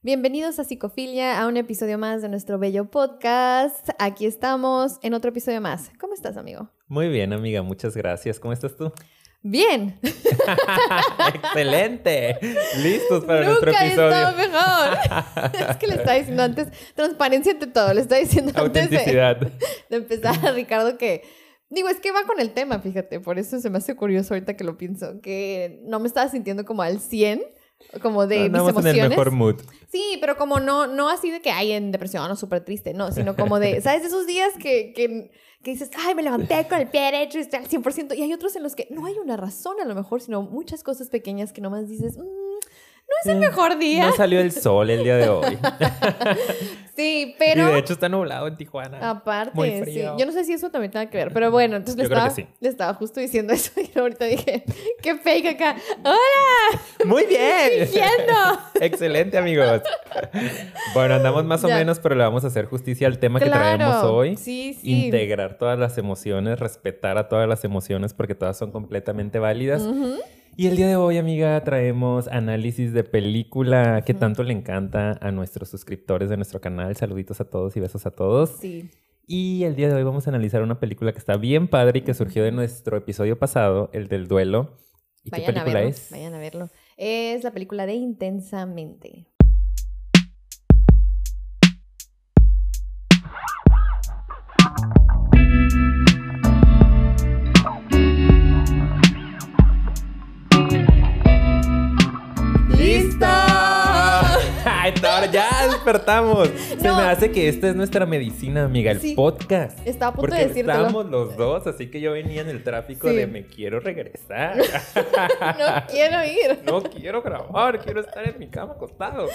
Bienvenidos a Psicofilia, a un episodio más de nuestro bello podcast. Aquí estamos en otro episodio más. ¿Cómo estás, amigo? Muy bien, amiga, muchas gracias. ¿Cómo estás tú? Bien. Excelente. Listos para nuestro episodio. Nunca mejor. es que le estaba diciendo antes transparencia ante todo. Le estaba diciendo antes de, de empezar a Ricardo que Digo, es que va con el tema, fíjate, por eso se me hace curioso ahorita que lo pienso, que no me estaba sintiendo como al 100 como de mis emociones. en el mejor mood. Sí, pero como no, no así de que hay en depresión o súper triste, no, sino como de, ¿sabes? Esos días que, que, que, dices, ay, me levanté con el pie derecho y estoy al 100%, y hay otros en los que no hay una razón a lo mejor, sino muchas cosas pequeñas que nomás dices, mmm, no es el mejor día. No salió el sol el día de hoy. sí, pero. Y de hecho está nublado en Tijuana. Aparte, Muy frío. sí. Yo no sé si eso también tiene que ver, pero bueno, entonces le, estaba, le estaba justo diciendo eso y ahorita dije, qué fake acá. ¡Hola! Muy bien. Diciendo. Excelente, amigos. Bueno, andamos más o menos, pero le vamos a hacer justicia al tema que traemos hoy. Sí, sí. Integrar todas las emociones, respetar a todas las emociones porque todas son completamente válidas. Y el día de hoy, amiga, traemos análisis de película que tanto le encanta a nuestros suscriptores de nuestro canal. Saluditos a todos y besos a todos. Sí. Y el día de hoy vamos a analizar una película que está bien padre y que surgió de nuestro episodio pasado, el del duelo. ¿Y qué película es? Vayan a verlo. Es la película de Intensamente. Ya despertamos. Se me hace que esta es nuestra medicina, amiga, el podcast. Estaba a punto de decirte. Estamos los dos, así que yo venía en el tráfico de me quiero regresar. no quiero ir. No quiero grabar, quiero estar en mi cama acostado.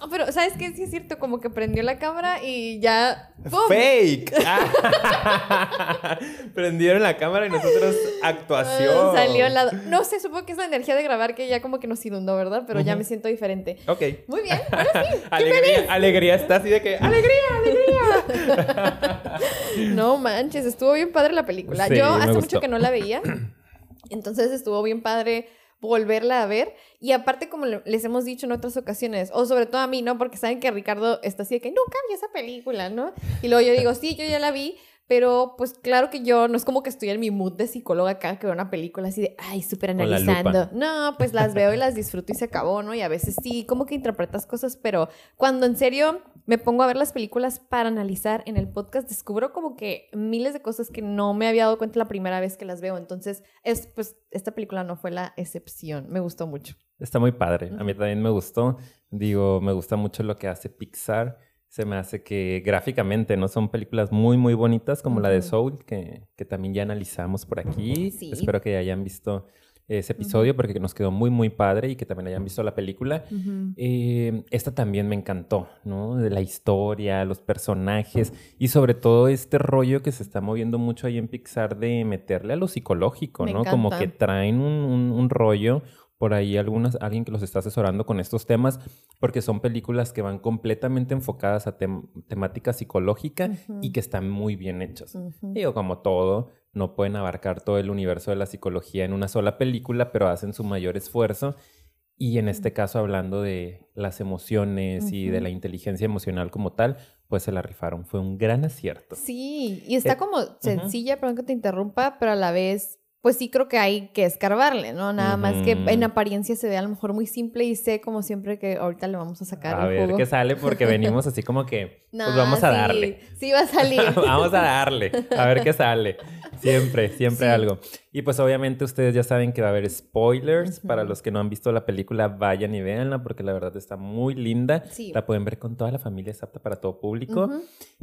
No, pero ¿sabes qué? Sí es cierto, como que prendió la cámara y ya. ¡Fake! Prendieron la cámara y nosotros actuación. salió al lado. No sé, supongo que es la energía de grabar que ya como que nos inundó, ¿verdad? Pero ya me siento diferente. Ok. Muy bien sí. alegría, alegría está así de que, ¡alegría, alegría! no manches, estuvo bien padre la película. Yo hace mucho que no la veía. Entonces estuvo bien padre volverla a ver. Y aparte, como les hemos dicho en otras ocasiones, o sobre todo a mí, ¿no? Porque saben que Ricardo está así de que nunca vi esa película, ¿no? Y luego yo digo, sí, yo ya la vi, pero pues claro que yo no es como que estoy en mi mood de psicóloga acá que veo una película así de, ay, súper analizando. No, pues las veo y las disfruto y se acabó, ¿no? Y a veces sí, como que interpretas cosas, pero cuando en serio me pongo a ver las películas para analizar en el podcast, descubro como que miles de cosas que no me había dado cuenta la primera vez que las veo. Entonces, es, pues esta película no fue la excepción. Me gustó mucho. Está muy padre. A mí también me gustó. Digo, me gusta mucho lo que hace Pixar se me hace que gráficamente no son películas muy, muy bonitas como la de Soul, que, también ya analizamos por aquí. Espero que hayan visto ese episodio porque nos quedó muy, muy padre y que también hayan visto la película. Eh, esta también me encantó, ¿no? De la historia, los personajes y sobre todo este rollo que se está moviendo mucho ahí en Pixar de meterle a lo psicológico, ¿no? Como que traen un, un rollo, por ahí algunas, alguien que los está asesorando con estos temas, porque son películas que van completamente enfocadas a temática psicológica y que están muy bien hechas. Digo, como todo, no pueden abarcar todo el universo de la psicología en una sola película, pero hacen su mayor esfuerzo. Y en este caso, hablando de las emociones y de la inteligencia emocional como tal, pues se la rifaron. Fue un gran acierto. Sí, y está eh, como sencilla, perdón que te interrumpa, pero a la vez pues sí creo que hay que escarbarle, ¿no? Nada más que en apariencia se ve a lo mejor muy simple y sé como siempre que ahorita le vamos a sacar a ver qué sale porque venimos así como que pues vamos a darle. Sí va a salir. vamos a darle, a ver qué sale. Siempre, siempre algo. Y pues obviamente ustedes ya saben que va a haber spoilers. Para los que no han visto la película, vayan y véanla porque la verdad está muy linda. La pueden ver con toda la familia, es apta para todo público.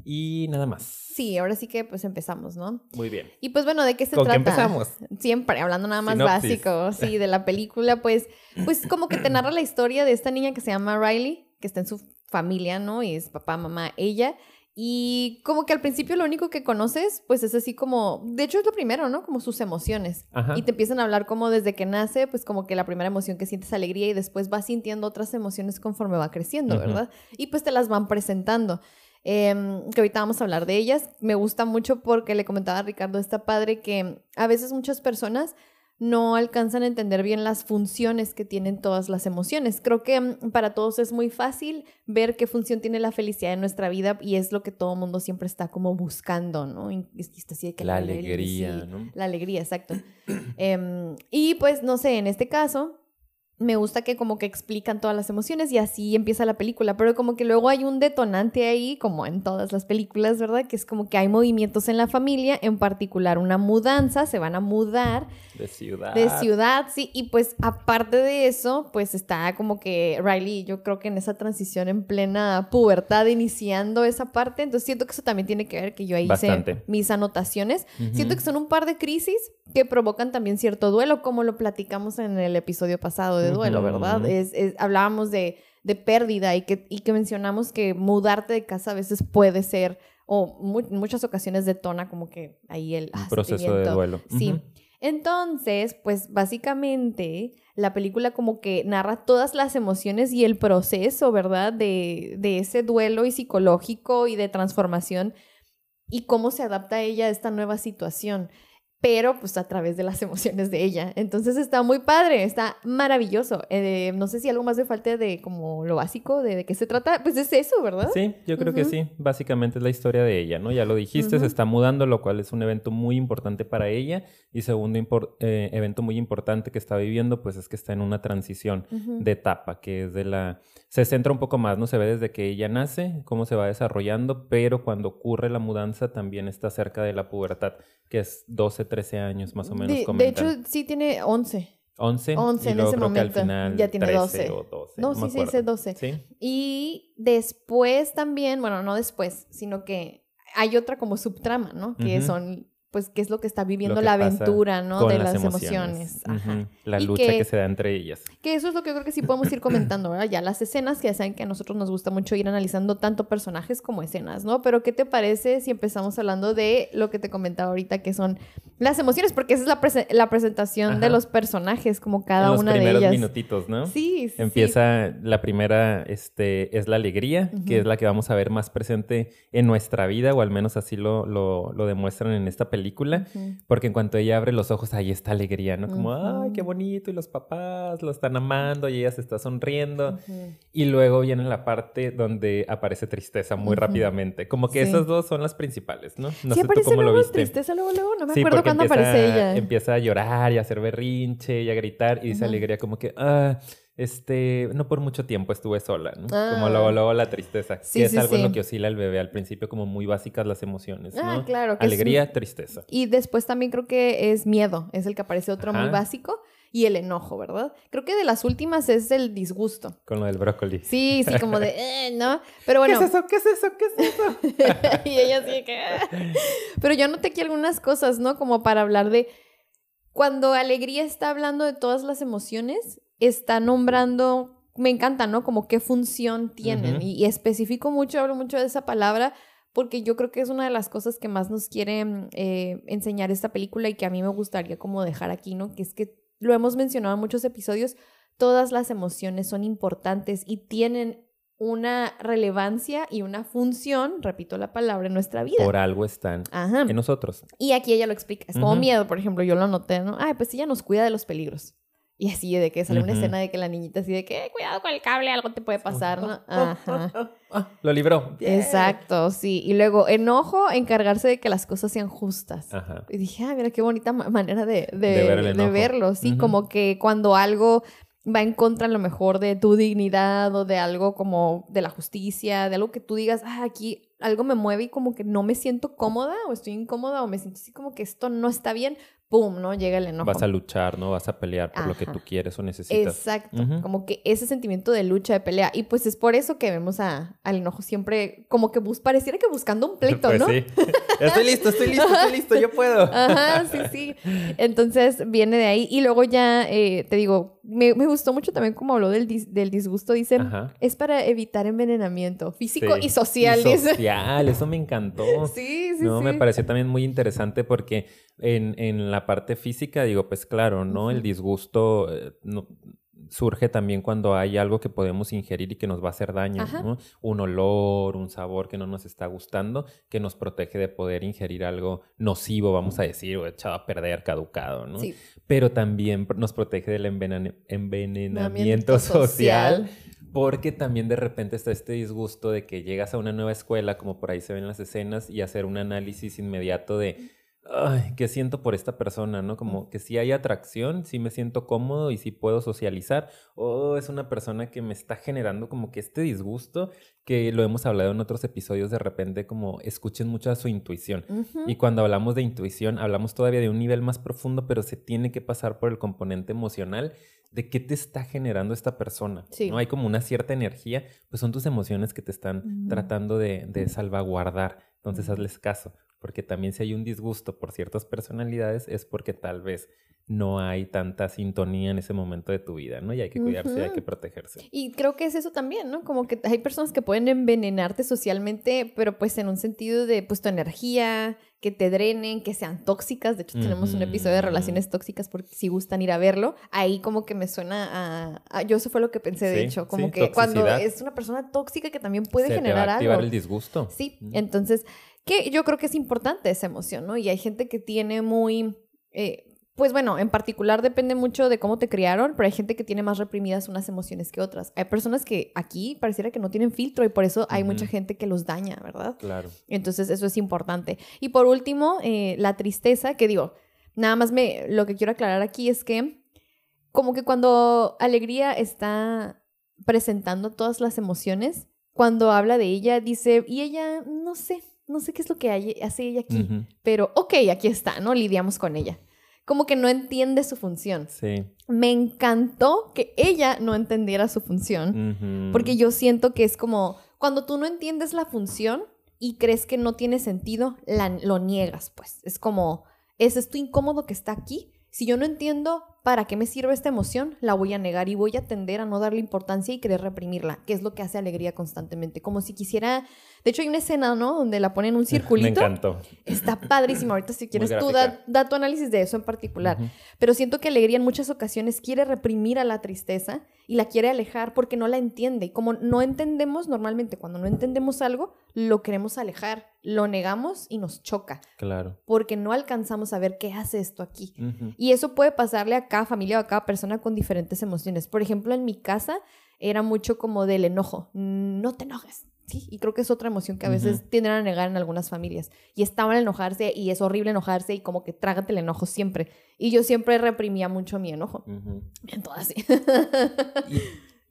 Y nada más. Sí, ahora sí que pues empezamos, ¿no? Muy bien. Y pues bueno, ¿de qué se ¿Con trata? Qué empezamos? Siempre, hablando nada más básico, sí, de la película, pues, pues como que te narra la historia de esta niña que se llama Riley, que está en su familia, ¿no? Y es papá, mamá, ella. Y como que al principio lo único que conoces, pues es así como, de hecho es lo primero, ¿no? Como sus emociones. Y te empiezan a hablar como desde que nace, pues como que la primera emoción que sientes alegría y después vas sintiendo otras emociones conforme va creciendo, ¿verdad? Y pues te las van presentando. Em, que ahorita vamos a hablar de ellas. Me gusta mucho porque le comentaba a Ricardo, está padre que a veces muchas personas no alcanzan a entender bien las funciones que tienen todas las emociones. Creo que mm, para todos es muy fácil ver qué función tiene la felicidad en nuestra vida y es lo que todo mundo siempre está como buscando, ¿no? la alegría, ¿no? La alegría, exacto. Em, y pues, no sé, en este caso, me gusta que como que explican todas las emociones y así empieza la película, pero como que luego hay un detonante ahí, como en todas las películas, ¿verdad? Que es como que hay movimientos en la familia, en particular una mudanza, se van a mudar. De ciudad. De ciudad, sí, y pues aparte de eso, pues está como que Riley, yo creo que en esa transición en plena pubertad, iniciando esa parte, entonces siento que eso también tiene que ver que yo ahí hice mis anotaciones. Siento que son un par de crisis que provocan también cierto duelo, como lo platicamos en el episodio pasado de duelo, ¿verdad? Es, hablábamos de, pérdida y que, y que mencionamos que mudarte de casa a veces puede ser, o en muchas ocasiones detona como que ahí el... Ah, proceso de duelo. Sí. Entonces, pues básicamente la película como que narra todas las emociones y el proceso, ¿verdad? De, de ese duelo y psicológico y de transformación y cómo se adapta ella a esta nueva situación pero pues a través de las emociones de ella. Entonces está muy padre, está maravilloso. Eh, no sé si algo más de falta de como lo básico, de, qué se trata, pues es eso, ¿verdad? Sí, yo creo que sí. Básicamente es la historia de ella, ¿no? Ya lo dijiste, se está mudando, lo cual es un evento muy importante para ella. Y segundo eh, evento muy importante que está viviendo, pues es que está en una transición de etapa, que es de la... Se centra un poco más, ¿no? Se ve desde que ella nace, cómo se va desarrollando, pero cuando ocurre la mudanza también está cerca de la pubertad, que es 12, 13 años más o menos. De, de hecho, sí tiene 11. 11. 11 en ese momento. ya tiene 12. No, sí, sí, dice 12. ¿Sí? Y después también, bueno, no después, sino que hay otra como subtrama, ¿no? Que son pues qué es lo que está viviendo la aventura, ¿no? De las, emociones. La lucha que, se da entre ellas. Que eso es lo que yo creo que sí podemos ir comentando, ¿verdad? Ya las escenas, que ya saben que a nosotros nos gusta mucho ir analizando tanto personajes como escenas, ¿no? Pero ¿qué te parece si empezamos hablando de lo que te comentaba ahorita, que son las emociones? Porque esa es la, presentación de los personajes, como cada una de ellas. Los primeros minutitos, ¿no? Sí, sí. Empieza, la primera este, es la alegría, que es la que vamos a ver más presente en nuestra vida, o al menos así lo, lo, lo demuestran en esta película película, porque en cuanto ella abre los ojos, ahí está alegría, ¿no? Como, ay, qué bonito, y los papás lo están amando, y ella se está sonriendo. Y luego viene la parte donde aparece tristeza muy rápidamente. Como que esas dos son las principales, ¿no? No sé tú cómo lo viste. tristeza luego, luego, no me acuerdo cuándo aparece ella. Empieza a llorar y a hacer berrinche y a gritar, y dice alegría como que, ah este, no por mucho tiempo estuve sola, ¿no? Como luego, ah. luego la tristeza, que es algo en lo que oscila el bebé al principio, como muy básicas las emociones, ¿no? Ah, claro. Alegría, tristeza. Y después también creo que es miedo, es el que aparece otro muy básico. Y el enojo, ¿verdad? Creo que de las últimas es el disgusto. Con lo del brócoli. Sí, sí, como de, eh, ¿no? Pero bueno. ¿Qué es eso? ¿Qué es eso? ¿Qué es eso? y ella sí que... Ah". Pero yo noté aquí algunas cosas, ¿no? Como para hablar de... Cuando Alegría está hablando de todas las emociones, está nombrando, me encanta, ¿no? Como qué función tienen. y, especifico mucho, hablo mucho de esa palabra porque yo creo que es una de las cosas que más nos quiere mm, eh, enseñar esta película y que a mí me gustaría como dejar aquí, ¿no? Que es que lo hemos mencionado en muchos episodios, todas las emociones son importantes y tienen una relevancia y una función, repito la palabra, en nuestra vida. Por algo están en nosotros. Y aquí ella lo explica. Es como miedo, por ejemplo, yo lo noté, ¿no? Ay, pues ella nos cuida de los peligros. Y así de que sale una escena de que la niñita así de que, cuidado con el cable, algo te puede pasar, ¿no? Ajá. Lo libró. Exacto, sí. Y luego, enojo, encargarse de que las cosas sean justas. Ajá. Y dije, ah, mira qué bonita manera de, de, verlo, sí. Como que cuando algo va en contra a lo mejor de tu dignidad o de algo como de la justicia, de algo que tú digas, ah, aquí algo me mueve y como que no me siento cómoda o estoy incómoda o me siento así como que esto no está bien, ¡pum! ¿no? Llega el enojo. Vas a luchar, ¿no? Vas a pelear por lo que tú quieres o necesitas. Exacto. Como que ese sentimiento de lucha, de pelea. Y pues es por eso que vemos a, al enojo siempre como que bus pareciera que buscando un pleito, pues ¿no? Sí. estoy listo, estoy listo, estoy listo, yo puedo. Ajá, sí, sí. Entonces viene de ahí. Y luego ya, eh, te digo, me, me, gustó mucho también como habló del, del disgusto. Dice, es para evitar envenenamiento físico y social. Y social, eso me encantó. Sí, sí, no, Me pareció también muy interesante porque en, en la parte física, digo, pues claro, ¿no? El disgusto, eh, no, surge también cuando hay algo que podemos ingerir y que nos va a hacer daño, ¿no? Un olor, un sabor que no nos está gustando, que nos protege de poder ingerir algo nocivo, vamos a decir, o echado a perder, caducado, ¿no? Pero también nos protege del envenenamiento social porque también de repente está este disgusto de que llegas a una nueva escuela, como por ahí se ven las escenas, y hacer un análisis inmediato de, ay, ¿qué siento por esta persona? ¿No? Como que si hay atracción, si me siento cómodo y si puedo socializar, o es una persona que me está generando como que este disgusto, que lo hemos hablado en otros episodios, de repente como escuchen mucho a su intuición. Y cuando hablamos de intuición, hablamos todavía de un nivel más profundo, pero se tiene que pasar por el componente emocional de qué te está generando esta persona. No hay como una cierta energía, pues son tus emociones que te están tratando de, de, salvaguardar. Entonces hazles caso, porque también si hay un disgusto por ciertas personalidades es porque tal vez no hay tanta sintonía en ese momento de tu vida, ¿no? Y hay que cuidarse, hay que protegerse. Y creo que es eso también, ¿no? Como que hay personas que pueden envenenarte socialmente, pero pues en un sentido de pues tu energía, que te drenen, que sean tóxicas. De hecho, tenemos un episodio de relaciones tóxicas porque si gustan ir a verlo, ahí como que me suena a... yo eso fue lo que pensé, de hecho, como que cuando es una persona tóxica que también puede generar te va a el disgusto. Sí, entonces, que yo creo que es importante esa emoción, ¿no? Y hay gente que tiene muy... Eh, pues bueno, en particular depende mucho de cómo te criaron, pero hay gente que tiene más reprimidas unas emociones que otras. Hay personas que aquí pareciera que no tienen filtro y por eso hay mucha gente que los daña, ¿verdad? Claro. Entonces eso es importante. Y por último, eh, la tristeza, que digo, nada más me, lo que quiero aclarar aquí es que como que cuando Alegría está presentando todas las emociones, cuando habla de ella, dice, y ella, no sé, no sé qué es lo que hace ella aquí, pero ok, aquí está, ¿no? Lidiamos con ella como que no entiende su función. Sí. Me encantó que ella no entendiera su función, porque yo siento que es como cuando tú no entiendes la función y crees que no tiene sentido, lo niegas, pues. Es como, es esto incómodo que está aquí. Si yo no entiendo para qué me sirve esta emoción, la voy a negar y voy a tender a no darle importancia y querer reprimirla, que es lo que hace alegría constantemente. Como si quisiera de hecho, hay una escena, ¿no? Donde la ponen en un circulito. Me encantó. Está padrísimo. Ahorita, si quieres, tú da, tu análisis de eso en particular. Pero siento que Alegría en muchas ocasiones quiere reprimir a la tristeza y la quiere alejar porque no la entiende. Y como no entendemos, normalmente cuando no entendemos algo, lo queremos alejar, lo negamos y nos choca. Claro. Porque no alcanzamos a ver qué hace esto aquí. Y eso puede pasarle a cada familia o a cada persona con diferentes emociones. Por ejemplo, en mi casa era mucho como del enojo. No te enojes Y creo que es otra emoción que a veces tienden a negar en algunas familias. Y estaban a enojarse y es horrible enojarse y como que trágate el enojo siempre. Y yo siempre reprimía mucho mi enojo. En todas, sí.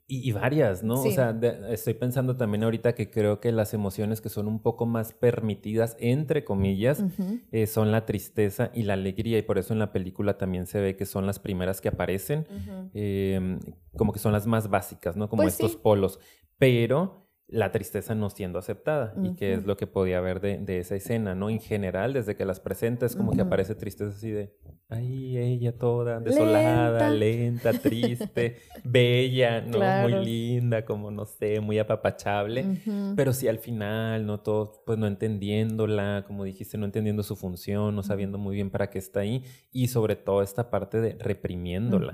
y, varias, ¿no? O sea, estoy pensando también ahorita que creo que las emociones que son un poco más permitidas, entre comillas, eh, son la tristeza y la alegría. Y por eso en la película también se ve que son las primeras que aparecen, em, como que son las más básicas, ¿no? Como pues estos polos. Pero la tristeza no siendo aceptada y que es lo que podía ver de, esa escena, ¿no? En general, desde que las presentas, como que aparece tristeza así de, ay, ella toda desolada, lenta, triste, bella, ¿no? Muy linda, como no sé, muy apapachable, pero sí al final, ¿no? Todo, pues no entendiéndola, como dijiste, no entendiendo su función, no sabiendo muy bien para qué está ahí y sobre todo esta parte de reprimiéndola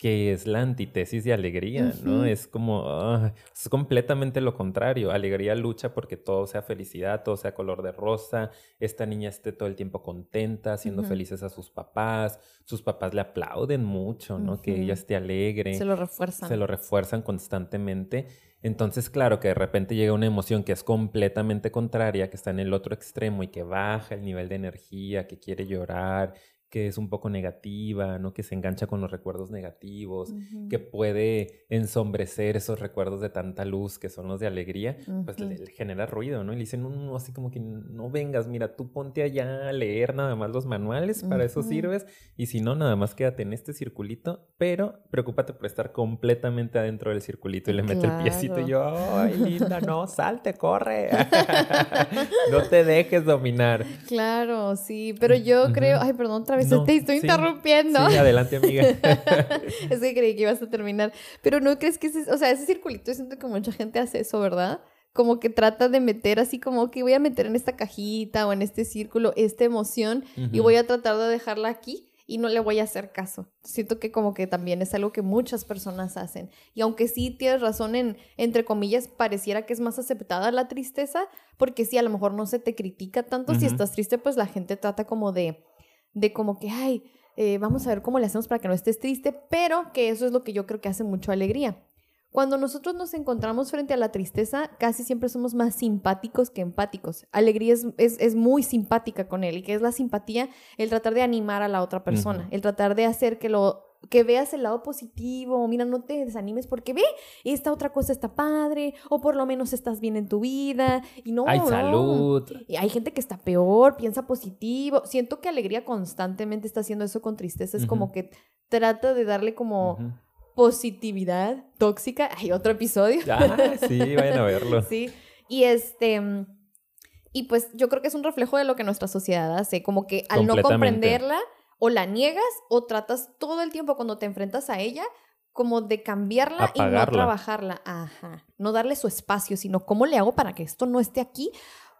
que es la antítesis de alegría, ¿no? Es como, ah, es completamente lo contrario. Alegría lucha porque todo sea felicidad, todo sea color de rosa, esta niña esté todo el tiempo contenta, haciendo felices a sus papás, sus papás le aplauden mucho, ¿no? Que ella esté alegre. Se lo refuerzan. Se lo refuerzan constantemente. Entonces, claro, que de repente llega una emoción que es completamente contraria, que está en el otro extremo y que baja el nivel de energía, que quiere llorar, que es un poco negativa, ¿no? Que se engancha con los recuerdos negativos, que puede ensombrecer esos recuerdos de tanta luz que son los de alegría, pues le, genera ruido, ¿no? Y le dicen, no, así como que no vengas, mira, tú ponte allá a leer nada más los manuales, para eso sirves, y si no, nada más quédate en este circulito, pero preocúpate por estar completamente adentro del circulito y le mete el piecito y yo, ay, linda, no, salte, corre, no te dejes dominar. Claro, sí, pero yo creo, ay, perdón, otra vez te estoy interrumpiendo. Sí, adelante, amiga. es que creí que ibas a terminar. Pero no crees que ese, o sea, ese circulito, siento que mucha gente hace eso, ¿verdad? Como que trata de meter así como que voy a meter en esta cajita o en este círculo esta emoción y voy a tratar de dejarla aquí y no le voy a hacer caso. Siento que como que también es algo que muchas personas hacen. Y aunque sí tienes razón en, entre comillas, pareciera que es más aceptada la tristeza, porque sí, a lo mejor no se te critica tanto. Si estás triste, pues la gente trata como de, de como que, ay, eh, vamos a ver cómo le hacemos para que no estés triste, pero que eso es lo que yo creo que hace mucho alegría. Cuando nosotros nos encontramos frente a la tristeza, casi siempre somos más simpáticos que empáticos. Alegría es, es, muy simpática con él. ¿Y qué es la simpatía? El tratar de animar a la otra persona, el tratar de hacer que lo que veas el lado positivo, mira, no te desanimes porque ve, esta otra cosa está padre, o por lo menos estás bien en tu vida, y no. Hay salud. Y hay gente que está peor, piensa positivo. Siento que alegría constantemente está haciendo eso con tristeza, es como que trata de darle como positividad tóxica. Hay otro episodio. Ah, sí, vayan a verlo. sí. Y este. Y pues yo creo que es un reflejo de lo que nuestra sociedad hace. Como que al no comprenderla, o la niegas, o tratas todo el tiempo cuando te enfrentas a ella, como de cambiarla y no trabajarla. Ajá. No darle su espacio, sino cómo le hago para que esto no esté aquí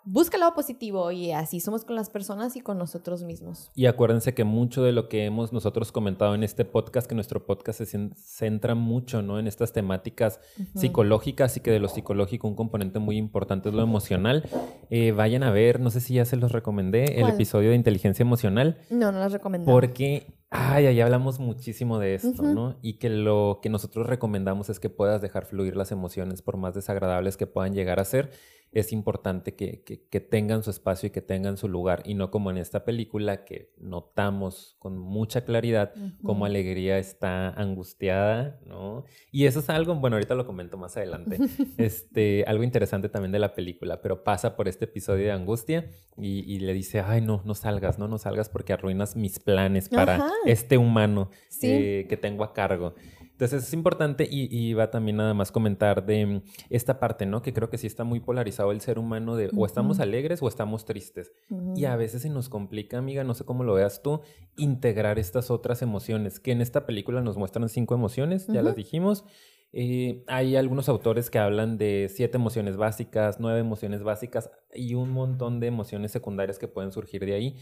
busca el lado positivo y así somos con las personas y con nosotros mismos. Y acuérdense que mucho de lo que hemos nosotros comentado en este podcast, que nuestro podcast se centra mucho ¿no? en estas temáticas psicológicas y que de lo psicológico un componente muy importante es lo emocional. Eh, vayan a ver, no sé si ya se los recomendé, el episodio de inteligencia emocional. No, no las recomendé. Porque Ay, ahí hablamos muchísimo de esto, ¿no? Y que lo que nosotros recomendamos es que puedas dejar fluir las emociones, por más desagradables que puedan llegar a ser es importante que, que, tengan su espacio y que tengan su lugar, y no como en esta película que notamos con mucha claridad cómo Alegría está angustiada, ¿no? Y eso es algo, bueno, ahorita lo comento más adelante, este, algo interesante también de la película, pero pasa por este episodio de angustia y, le dice, ay, no, no salgas, no, no salgas porque arruinas mis planes para este humano eh, que tengo a cargo. Entonces es importante y, va también nada más comentar de esta parte, ¿no? Que creo que sí está muy polarizado el ser humano de o estamos alegres o estamos tristes. Y a veces se nos complica, amiga, no sé cómo lo veas tú, integrar estas otras emociones, que en esta película nos muestran cinco emociones, ya las dijimos. Eh, hay algunos autores que hablan de siete emociones básicas, nueve emociones básicas y un montón de emociones secundarias que pueden surgir de ahí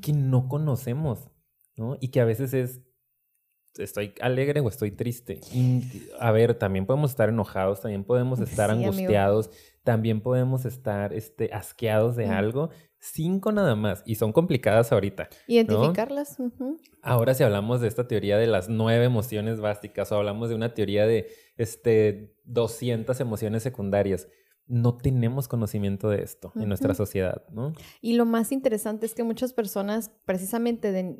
que no conocemos, ¿no? Y que a veces es estoy alegre o estoy triste. a ver, también podemos estar enojados, también podemos estar angustiados, también podemos estar este, asqueados de algo. Cinco nada más, y son complicadas ahorita. Identificarlas. Ahora si hablamos de esta teoría de las nueve emociones básicas o hablamos de una teoría de este, 200 emociones secundarias, no tenemos conocimiento de esto en nuestra sociedad, ¿no? Y lo más interesante es que muchas personas, precisamente de,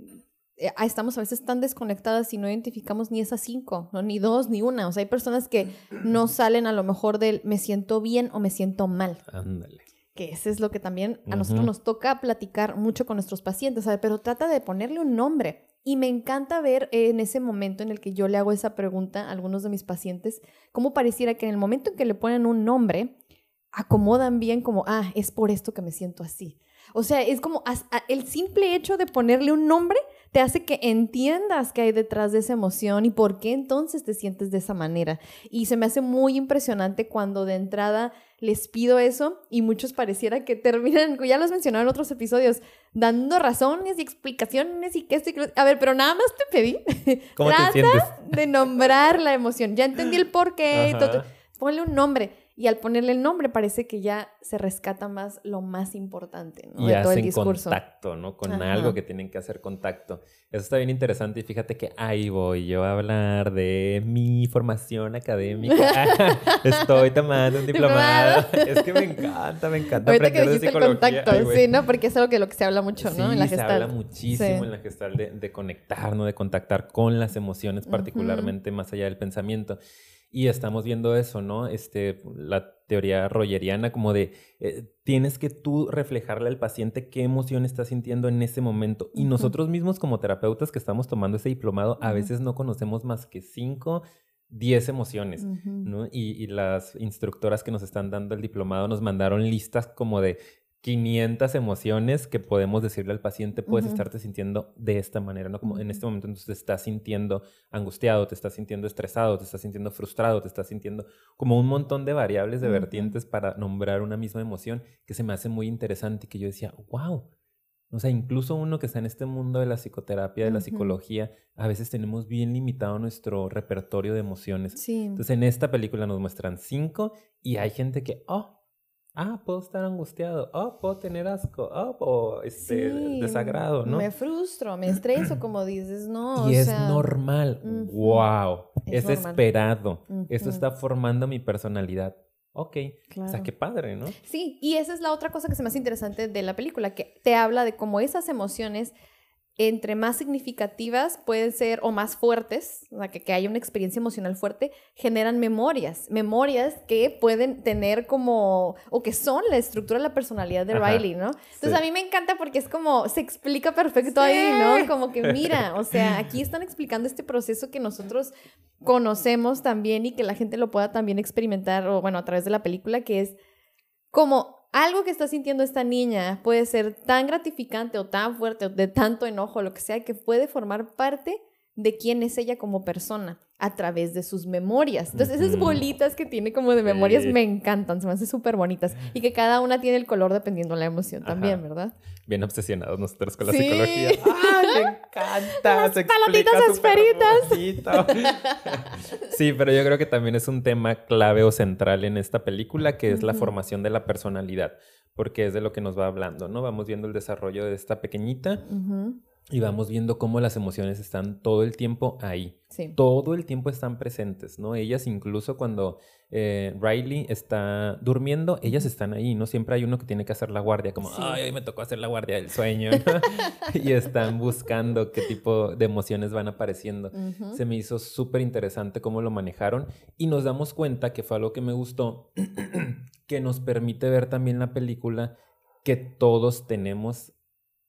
estamos a veces tan desconectadas y no identificamos ni esas cinco, ¿no? ni dos, ni una. O sea, hay personas que no salen a lo mejor del me siento bien o me siento mal. Ándale. Que eso es lo que también a nosotros nos toca platicar mucho con nuestros pacientes, ¿sabes? Pero trata de ponerle un nombre. Y me encanta ver en ese momento en el que yo le hago esa pregunta a algunos de mis pacientes, cómo pareciera que en el momento en que le ponen un nombre, acomodan bien como, ah, es por esto que me siento así. O sea, es como el simple hecho de ponerle un nombre te hace que entiendas qué hay detrás de esa emoción y por qué entonces te sientes de esa manera. Y se me hace muy impresionante cuando de entrada les pido eso y muchos pareciera que terminan, ya los mencionado en otros episodios, dando razones y explicaciones y que esto y que... A ver, pero nada más te pedí. ¿Cómo te sientes? de nombrar la emoción. Ya entendí el por qué. Ponle un nombre. Y al ponerle el nombre parece que ya se rescata más lo más importante ¿no? y de todo el discurso. contacto, ¿no? Con algo que tienen que hacer contacto. Eso está bien interesante y fíjate que ahí voy yo a hablar de mi formación académica. Estoy tomando un diplomado. es que me encanta, me encanta Ahorita aprender que dijiste de psicología. El contacto, sí, ¿no? Porque es algo que lo que se habla mucho, ¿no? en la gestal. se habla muchísimo en la gestal de, de, conectar, ¿no? De contactar con las emociones, particularmente más allá del pensamiento. Y estamos viendo eso, ¿no? Este, la teoría rogeriana, como de eh, tienes que tú reflejarle al paciente qué emoción está sintiendo en ese momento. Y nosotros mismos, como terapeutas que estamos tomando ese diplomado, a veces no conocemos más que cinco, diez emociones, ¿no? Y, y, las instructoras que nos están dando el diplomado nos mandaron listas como de 500 emociones que podemos decirle al paciente, puedes estarte sintiendo de esta manera, ¿no? Como en este momento entonces te estás sintiendo angustiado, te estás sintiendo estresado, te estás sintiendo frustrado, te estás sintiendo como un montón de variables, de vertientes para nombrar una misma emoción que se me hace muy interesante y que yo decía, wow, O sea, incluso uno que está en este mundo de la psicoterapia, de la psicología, a veces tenemos bien limitado nuestro repertorio de emociones. Sí. Entonces, en esta película nos muestran cinco y hay gente que, oh, ah, puedo estar angustiado, oh, puedo tener asco, oh, puedo, este, desagrado, ¿no? Me frustro, me estreso, como dices, no. Y es normal, wow, es, esperado, esto está formando mi personalidad. Ok, o sea, qué padre, ¿no? Sí, y esa es la otra cosa que se me hace interesante de la película, que te habla de cómo esas emociones entre más significativas pueden ser o más fuertes, o sea, que, que haya una experiencia emocional fuerte, generan memorias, memorias que pueden tener como, o que son la estructura de la personalidad de Riley, ¿no? Entonces a mí me encanta porque es como, se explica perfecto ahí, ¿no? Como que mira, o sea, aquí están explicando este proceso que nosotros conocemos también y que la gente lo pueda también experimentar, o bueno, a través de la película, que es como algo que está sintiendo esta niña puede ser tan gratificante o tan fuerte o de tanto enojo, lo que sea, que puede formar parte de quién es ella como persona a través de sus memorias. Entonces, esas bolitas que tiene como de memorias me encantan, se me hacen súper bonitas. Y que cada una tiene el color dependiendo de la emoción también, ¿verdad? Bien obsesionados nosotros con la psicología. ¡Ah, me encanta! Las palotitas esferitas. sí, pero yo creo que también es un tema clave o central en esta película, que es la formación de la personalidad, porque es de lo que nos va hablando, ¿no? Vamos viendo el desarrollo de esta pequeñita. Y vamos viendo cómo las emociones están todo el tiempo ahí. Sí. Todo el tiempo están presentes, ¿no? Ellas incluso cuando eh, Riley está durmiendo, ellas están ahí, ¿no? Siempre hay uno que tiene que hacer la guardia, como, ay, hoy me tocó hacer la guardia del sueño, y están buscando qué tipo de emociones van apareciendo. Se me hizo súper interesante cómo lo manejaron y nos damos cuenta que fue algo que me gustó, que nos permite ver también la película que todos tenemos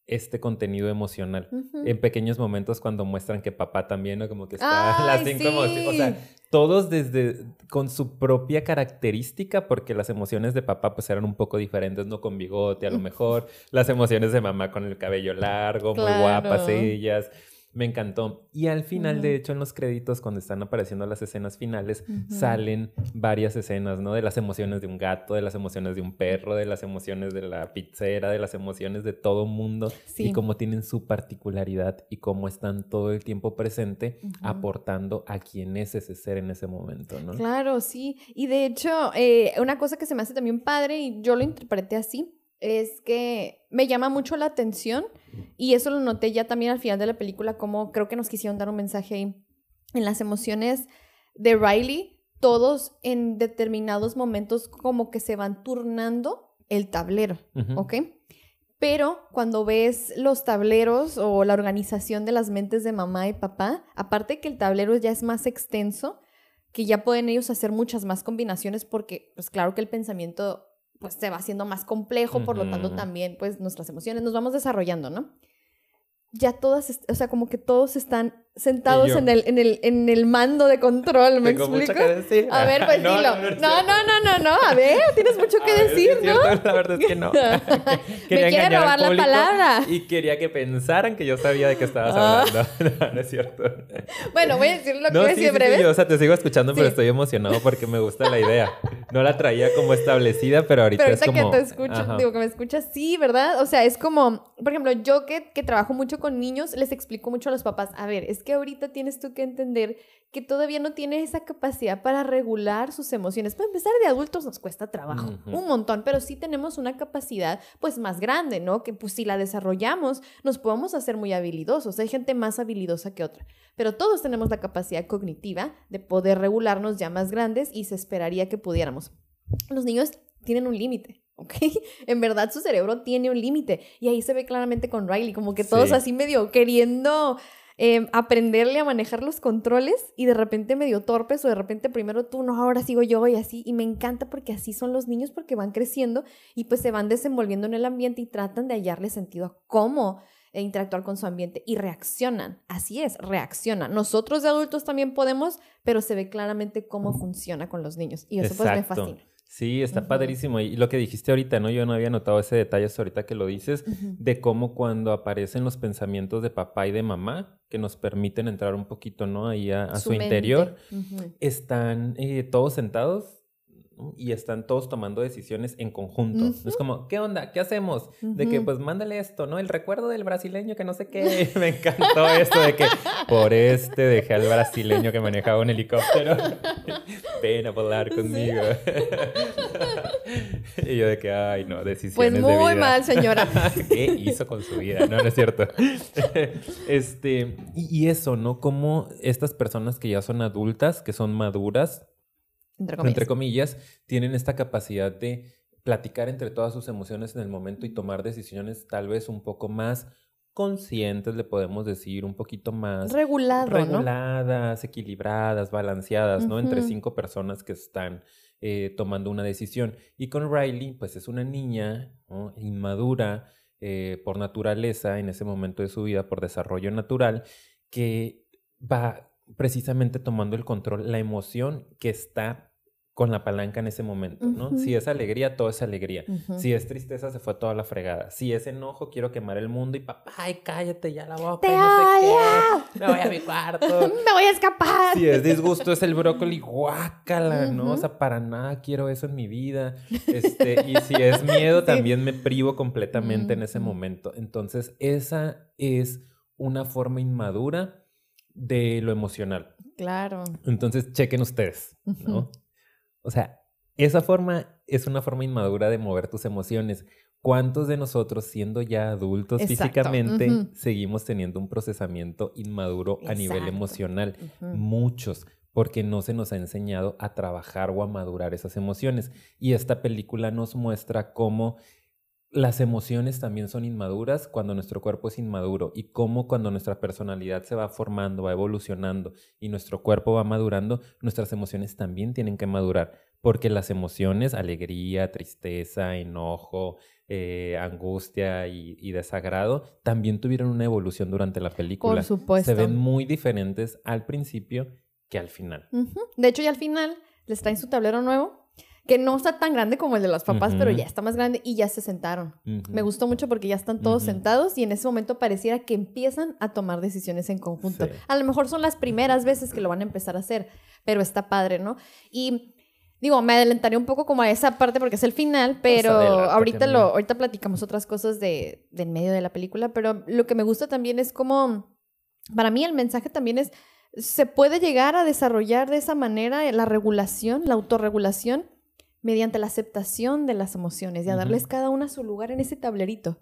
este contenido emocional. En pequeños momentos cuando muestran que papá también, ¿no? Como que está las cinco O sea, todos desde con su propia característica, porque las emociones de papá pues eran un poco diferentes, ¿no? Con bigote a lo mejor. las emociones de mamá con el cabello largo, muy guapas ellas. Me encantó. Y al final, de hecho, en los créditos, cuando están apareciendo las escenas finales, salen varias escenas, ¿no? De las emociones de un gato, de las emociones de un perro, de las emociones de la pizzera, de las emociones de todo mundo. Y cómo tienen su particularidad y cómo están todo el tiempo presente aportando a quién es ese ser en ese momento, ¿no? Claro, sí. Y de hecho, eh, una cosa que se me hace también padre, y yo lo interpreté así, es que me llama mucho la atención y eso lo noté ya también al final de la película, como creo que nos quisieron dar un mensaje ahí en las emociones de Riley, todos en determinados momentos como que se van turnando el tablero, ¿ok? Pero cuando ves los tableros o la organización de las mentes de mamá y papá, aparte que el tablero ya es más extenso, que ya pueden ellos hacer muchas más combinaciones porque, pues claro que el pensamiento pues se va haciendo más complejo, por lo tanto también pues nuestras emociones nos vamos desarrollando, ¿no? Ya todas, o sea, como que todos están sentados en el, en, el, en el mando de control, ¿me explico? Mucho que decir. A ver, pues dilo. No, no, no, no, no, a ver, tienes mucho que decir, ¿no? la verdad es que no. Me quiere robar la palabra. Y quería que pensaran que yo sabía de qué estabas ah. hablando. no, no es cierto. Bueno, voy a decir lo que voy a decir breve. Sí, o sea, te sigo escuchando, pero estoy emocionado porque me gusta la idea. No la traía como establecida, pero ahorita, pero ahorita es como... que te escucho, digo que me escuchas, sí, ¿verdad? O sea, es como, por ejemplo, yo que, que trabajo mucho con niños, les explico mucho a los papás, a ver, es que ahorita tienes tú que entender que todavía no tiene esa capacidad para regular sus emociones. Para empezar, de adultos nos cuesta trabajo, un montón, pero sí tenemos una capacidad pues más grande, ¿no? Que pues si la desarrollamos, nos podemos hacer muy habilidosos. Hay gente más habilidosa que otra, pero todos tenemos la capacidad cognitiva de poder regularnos ya más grandes y se esperaría que pudiéramos. Los niños tienen un límite. ¿ok? En verdad su cerebro tiene un límite y ahí se ve claramente con Riley, como que todos así medio queriendo Em, aprenderle a manejar los controles y de repente medio torpes o de repente primero tú, no, ahora sigo yo y así. Y me encanta porque así son los niños porque van creciendo y pues se van desenvolviendo en el ambiente y tratan de hallarle sentido a cómo eh, interactuar con su ambiente y reaccionan. Así es, reaccionan. Nosotros de adultos también podemos, pero se ve claramente cómo funciona con los niños y eso pues me fascina. Sí, está padrísimo. Y lo que dijiste ahorita, ¿no? Yo no había notado ese detalle hasta ahorita que lo dices, de cómo cuando aparecen los pensamientos de papá y de mamá, que nos permiten entrar un poquito, ¿no? Ahí a, su, interior, están eh, todos sentados y están todos tomando decisiones en conjunto. Es como, ¿qué onda? ¿Qué hacemos? De que, pues, mándale esto, ¿no? El recuerdo del brasileño que no sé qué. Me encantó esto de que por este dejé al brasileño que manejaba un helicóptero. Ven a volar conmigo. y yo de que, ay, no, decisiones Pues muy mal, señora. ¿Qué hizo con su vida? No, no es cierto. este, y, y eso, ¿no? Como estas personas que ya son adultas, que son maduras, entre comillas. tienen esta capacidad de platicar entre todas sus emociones en el momento y tomar decisiones tal vez un poco más conscientes, le podemos decir, un poquito más Regulado, reguladas, equilibradas, balanceadas, ¿no? Entre cinco personas que están eh, tomando una decisión. Y con Riley, pues es una niña inmadura eh, por naturaleza en ese momento de su vida, por desarrollo natural, que va precisamente tomando el control, la emoción que está con la palanca en ese momento, ¿no? Si es alegría, todo es alegría. Si es tristeza, se fue toda la fregada. Si es enojo, quiero quemar el mundo y papá, ay, cállate ya la boca. ¡Te no sé Me voy a mi cuarto. Me voy a escapar. Si es disgusto, es el brócoli, guácala, ¿no? O sea, para nada quiero eso en mi vida. Este, y si es miedo, también me privo completamente en ese momento. Entonces, esa es una forma inmadura de lo emocional. Claro. Entonces, chequen ustedes, ¿no? O sea, esa forma es una forma inmadura de mover tus emociones. ¿Cuántos de nosotros, siendo ya adultos físicamente, seguimos teniendo un procesamiento inmaduro a nivel emocional? Muchos, porque no se nos ha enseñado a trabajar o a madurar esas emociones. Y esta película nos muestra cómo las emociones también son inmaduras cuando nuestro cuerpo es inmaduro y cómo cuando nuestra personalidad se va formando, va evolucionando y nuestro cuerpo va madurando, nuestras emociones también tienen que madurar, porque las emociones, alegría, tristeza, enojo, eh, angustia y, desagrado, también tuvieron una evolución durante la película. Por supuesto. Se ven muy diferentes al principio que al final. De hecho, ya al final les traen su tablero nuevo que no está tan grande como el de los papás, pero ya está más grande y ya se sentaron. Me gustó mucho porque ya están todos sentados y en ese momento pareciera que empiezan a tomar decisiones en conjunto. A lo mejor son las primeras veces que lo van a empezar a hacer, pero está padre, ¿no? Y digo, me adelantaré un poco como a esa parte porque es el final, pero ahorita lo ahorita platicamos otras cosas de del medio de la película, pero lo que me gusta también es como para mí el mensaje también es se puede llegar a desarrollar de esa manera la regulación, la autorregulación mediante la aceptación de las emociones y a darles cada una su lugar en ese tablerito.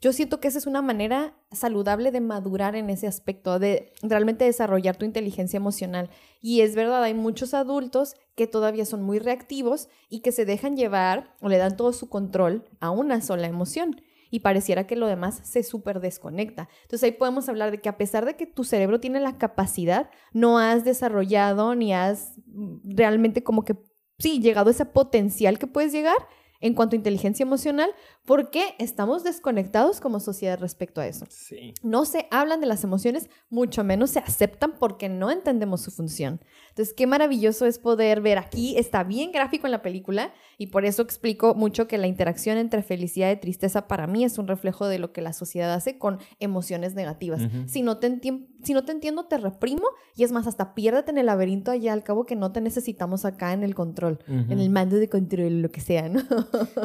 Yo siento que esa es una manera saludable de madurar en ese aspecto, de realmente desarrollar tu inteligencia emocional. Y es verdad, hay muchos adultos que todavía son muy reactivos y que se dejan llevar o le dan todo su control a una sola emoción. Y pareciera que lo demás se súper desconecta. Entonces ahí podemos hablar de que a pesar de que tu cerebro tiene la capacidad, no has desarrollado ni has realmente como que sí, llegado a ese potencial que puedes llegar en cuanto a inteligencia emocional, porque estamos desconectados como sociedad respecto a eso. Sí. No se hablan de las emociones, mucho menos se aceptan porque no entendemos su función. Entonces, qué maravilloso es poder ver aquí, está bien gráfico en la película, y por eso explico mucho que la interacción entre felicidad y tristeza para mí es un reflejo de lo que la sociedad hace con emociones negativas. si, no te si no te entiendo, te reprimo y es más, hasta piérdete en el laberinto allá al cabo que no te necesitamos acá en el control, en el mando de control, lo que sea, ¿no?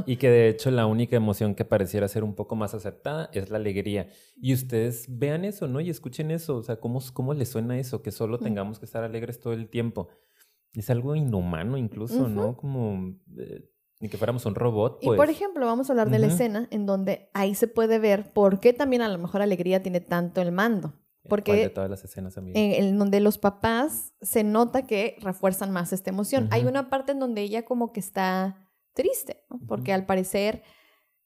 y que de hecho la única emoción que pareciera ser un poco más aceptada es la alegría. Y ustedes vean eso, ¿no? Y escuchen eso, o sea, ¿cómo, cómo les suena eso? Que solo tengamos que estar alegres todo el tiempo. Es algo inhumano incluso, ¿no? Como eh, ni que fuéramos un robot. Pues. Y por ejemplo, vamos a hablar de la escena en donde ahí se puede ver por qué también a lo mejor Alegría tiene tanto el mando. Porque de todas las escenas, en, en, donde los papás se nota que refuerzan más esta emoción. Hay una parte en donde ella como que está triste, ¿no? porque al parecer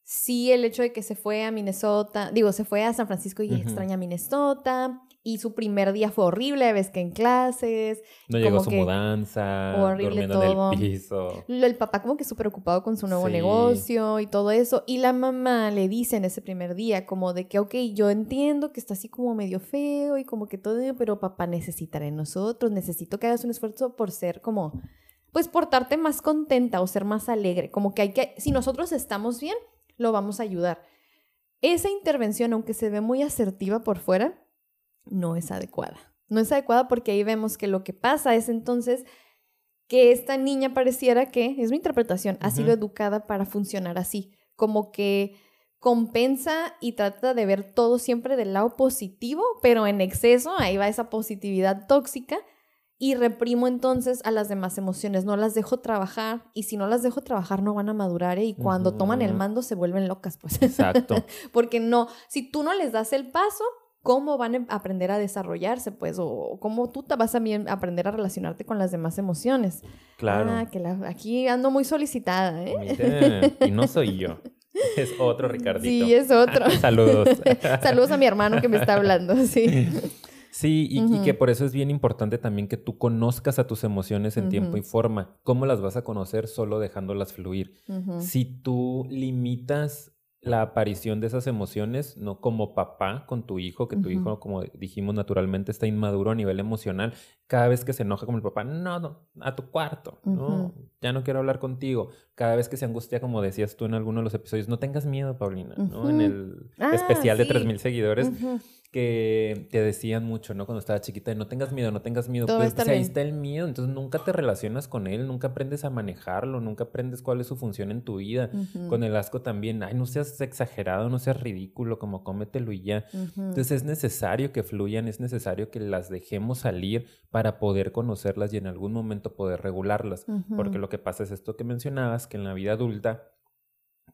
sí el hecho de que se fue a Minnesota, digo, se fue a San Francisco y extraña Minnesota, y su primer día fue horrible, ves que en clases. No llegó su mudanza, horrible todo. en el piso. El papá como que súper ocupado con su nuevo negocio y todo eso. Y la mamá le dice en ese primer día como de que, ok, yo entiendo que está así como medio feo y como que todo, pero papá necesitaré nosotros, necesito que hagas un esfuerzo por ser como, pues portarte más contenta o ser más alegre. Como que hay que, si nosotros estamos bien, lo vamos a ayudar. Esa intervención, aunque se ve muy asertiva por fuera, no es adecuada. No es adecuada porque ahí vemos que lo que pasa es entonces que esta niña pareciera que, es mi interpretación, ha sido educada para funcionar así, como que compensa y trata de ver todo siempre del lado positivo, pero en exceso, ahí va esa positividad tóxica y reprimo entonces a las demás emociones, no las dejo trabajar y si no las dejo trabajar no van a madurar ¿eh? y cuando toman el mando se vuelven locas, pues. Exacto. Porque no, si tú no les das el paso, ¿cómo van a aprender a desarrollarse, pues? O cómo tú te vas a aprender a relacionarte con las demás emociones. Claro. Ah, que aquí ando muy solicitada, ¿eh? Y no soy yo. Es otro Ricardito. Sí, es otro. Saludos. Saludos a mi hermano que me está hablando, sí. Sí, y, que por eso es bien importante también que tú conozcas a tus emociones en tiempo y forma. ¿Cómo las vas a conocer? Solo dejándolas fluir. Si tú limitas la aparición de esas emociones, ¿no? Como papá con tu hijo, que tu hijo, como dijimos naturalmente, está inmaduro a nivel emocional. Cada vez que se enoja con el papá, no, no, a tu cuarto, no, ya no quiero hablar contigo. Cada vez que se angustia, como decías tú en alguno de los episodios, no tengas miedo, Paulina, ¿no? En el ah, especial de 3.000 seguidores que te decían mucho, ¿no? Cuando estaba chiquita, no tengas miedo, no tengas miedo. pues, ahí está el miedo, entonces nunca te relacionas con él, nunca aprendes a manejarlo, nunca aprendes cuál es su función en tu vida. Con el asco también, ay, no seas exagerado, no seas ridículo, como cómetelo y ya. Entonces es necesario que fluyan, es necesario que las dejemos salir para poder conocerlas y en algún momento poder regularlas. Porque lo que pasa es esto que mencionabas, que en la vida adulta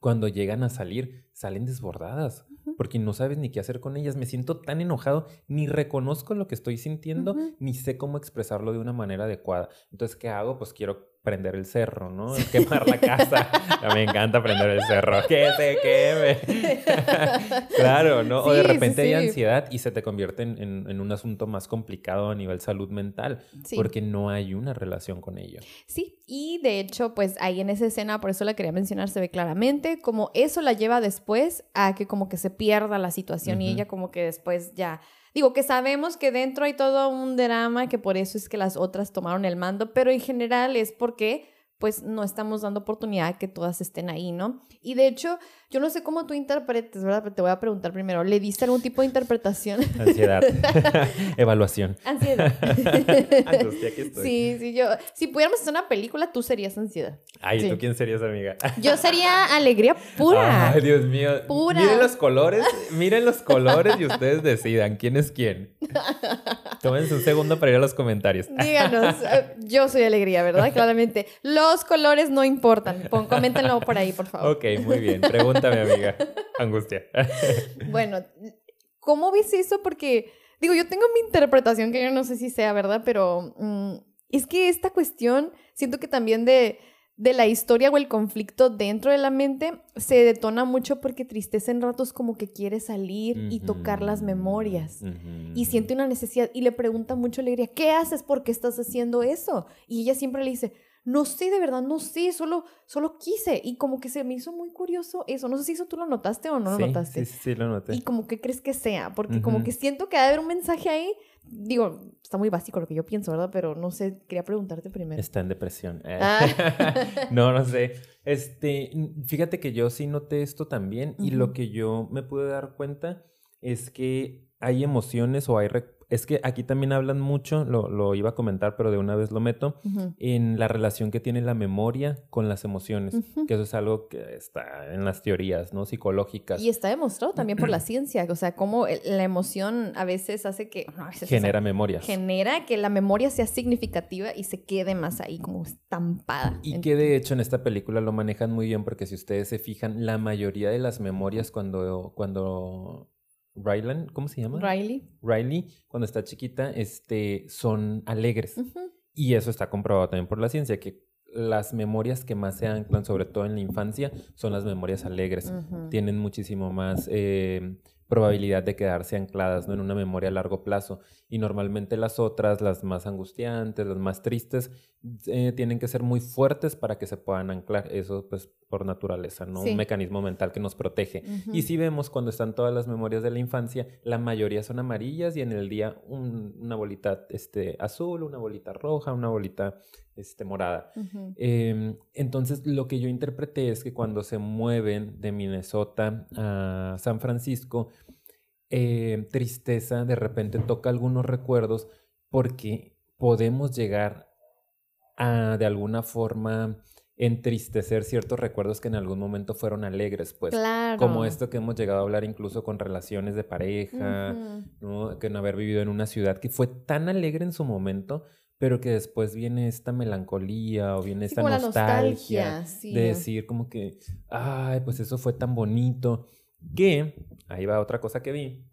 cuando llegan a salir, salen desbordadas, porque no sabes ni qué hacer con ellas. Me siento tan enojado, ni reconozco lo que estoy sintiendo, ni sé cómo expresarlo de una manera adecuada. Entonces, ¿qué hago? Pues quiero prender el cerro, ¿no? Quemar la casa. me encanta prender el cerro. Que se queme. claro, ¿no? o de repente hay ansiedad y se te convierte en, un asunto más complicado a nivel salud mental, porque no hay una relación con ello. Sí, y de hecho, pues ahí en esa escena, por eso la quería mencionar, se ve claramente como eso la lleva después a que como que se pierda la situación y ella como que después ya Digo que sabemos que dentro hay todo un drama, que por eso es que las otras tomaron el mando, pero en general es porque pues no estamos dando oportunidad a que todas estén ahí, ¿no? Y de hecho, yo no sé cómo tú interpretes, ¿verdad? Pero te voy a preguntar primero, ¿le diste algún tipo de interpretación? Ansiedad. Evaluación. Ansiedad. Sí, sí, yo. Si pudiéramos hacer una película, tú serías ansiedad. Ay, ¿tú quién serías, amiga? Yo sería alegría pura. Ay, Dios mío. Pura. Miren los colores, miren los colores y ustedes decidan quién es quién. Tómense un segundo para ir a los comentarios. Díganos, eh, yo soy alegría, ¿verdad? Claramente. Los colores no importan. coméntenlo por ahí, por favor. Ok, muy bien. Pregúntame, amiga. Angustia. bueno, ¿cómo ves eso? Porque, digo, yo tengo mi interpretación que yo no sé si sea, ¿verdad? Pero mm, es que esta cuestión, siento que también de de la historia o el conflicto dentro de la mente se detona mucho porque tristeza en ratos como que quiere salir y tocar las memorias y siente una necesidad y le pregunta mucho Alegría, ¿qué haces? ¿Por qué estás haciendo eso? Y ella siempre le dice, no sé, de verdad, no sé, solo, solo quise. Y como que se me hizo muy curioso eso. No sé si eso tú lo notaste o no lo notaste. Sí, sí, lo noté. Y como que crees que sea, porque como que siento que ha de haber un mensaje ahí Digo, está muy básico lo que yo pienso, ¿verdad? Pero no sé, quería preguntarte primero. Está en depresión. Eh. Ah. no, no sé. Este, fíjate que yo sí noté esto también y lo que yo me pude dar cuenta es que hay emociones o hay es que aquí también hablan mucho, lo, iba a comentar, pero de una vez lo meto, en la relación que tiene la memoria con las emociones, que eso es algo que está en las teorías, ¿no? Psicológicas. Y está demostrado también por la ciencia, o sea, cómo la emoción a veces hace que... genera memorias. Genera que la memoria sea significativa y se quede más ahí como estampada. Y que de hecho en esta película lo manejan muy bien porque si ustedes se fijan, la mayoría de las memorias cuando, cuando Riley, ¿cómo se llama? Riley. Riley, cuando está chiquita, este, son alegres. Y eso está comprobado también por la ciencia, que las memorias que más se anclan, sobre todo en la infancia, son las memorias alegres. Tienen muchísimo más eh, probabilidad de quedarse ancladas ¿no? en una memoria a largo plazo. Y normalmente las otras, las más angustiantes, las más tristes, eh, tienen que ser muy fuertes para que se puedan anclar. Eso pues por naturaleza, ¿no? Un mecanismo mental que nos protege. Y si vemos cuando están todas las memorias de la infancia, la mayoría son amarillas y en el día una bolita este, azul, una bolita roja, una bolita este, morada. Em, entonces lo que yo interpreté es que cuando se mueven de Minnesota a San Francisco, eh, tristeza de repente toca algunos recuerdos porque podemos llegar a de alguna forma entristecer ciertos recuerdos que en algún momento fueron alegres, pues. Claro. Como esto que hemos llegado a hablar incluso con relaciones de pareja, ¿no? Que no haber vivido en una ciudad que fue tan alegre en su momento, pero que después viene esta melancolía o viene esta nostalgia, de decir como que, ay, pues eso fue tan bonito, que, ahí va otra cosa que vi,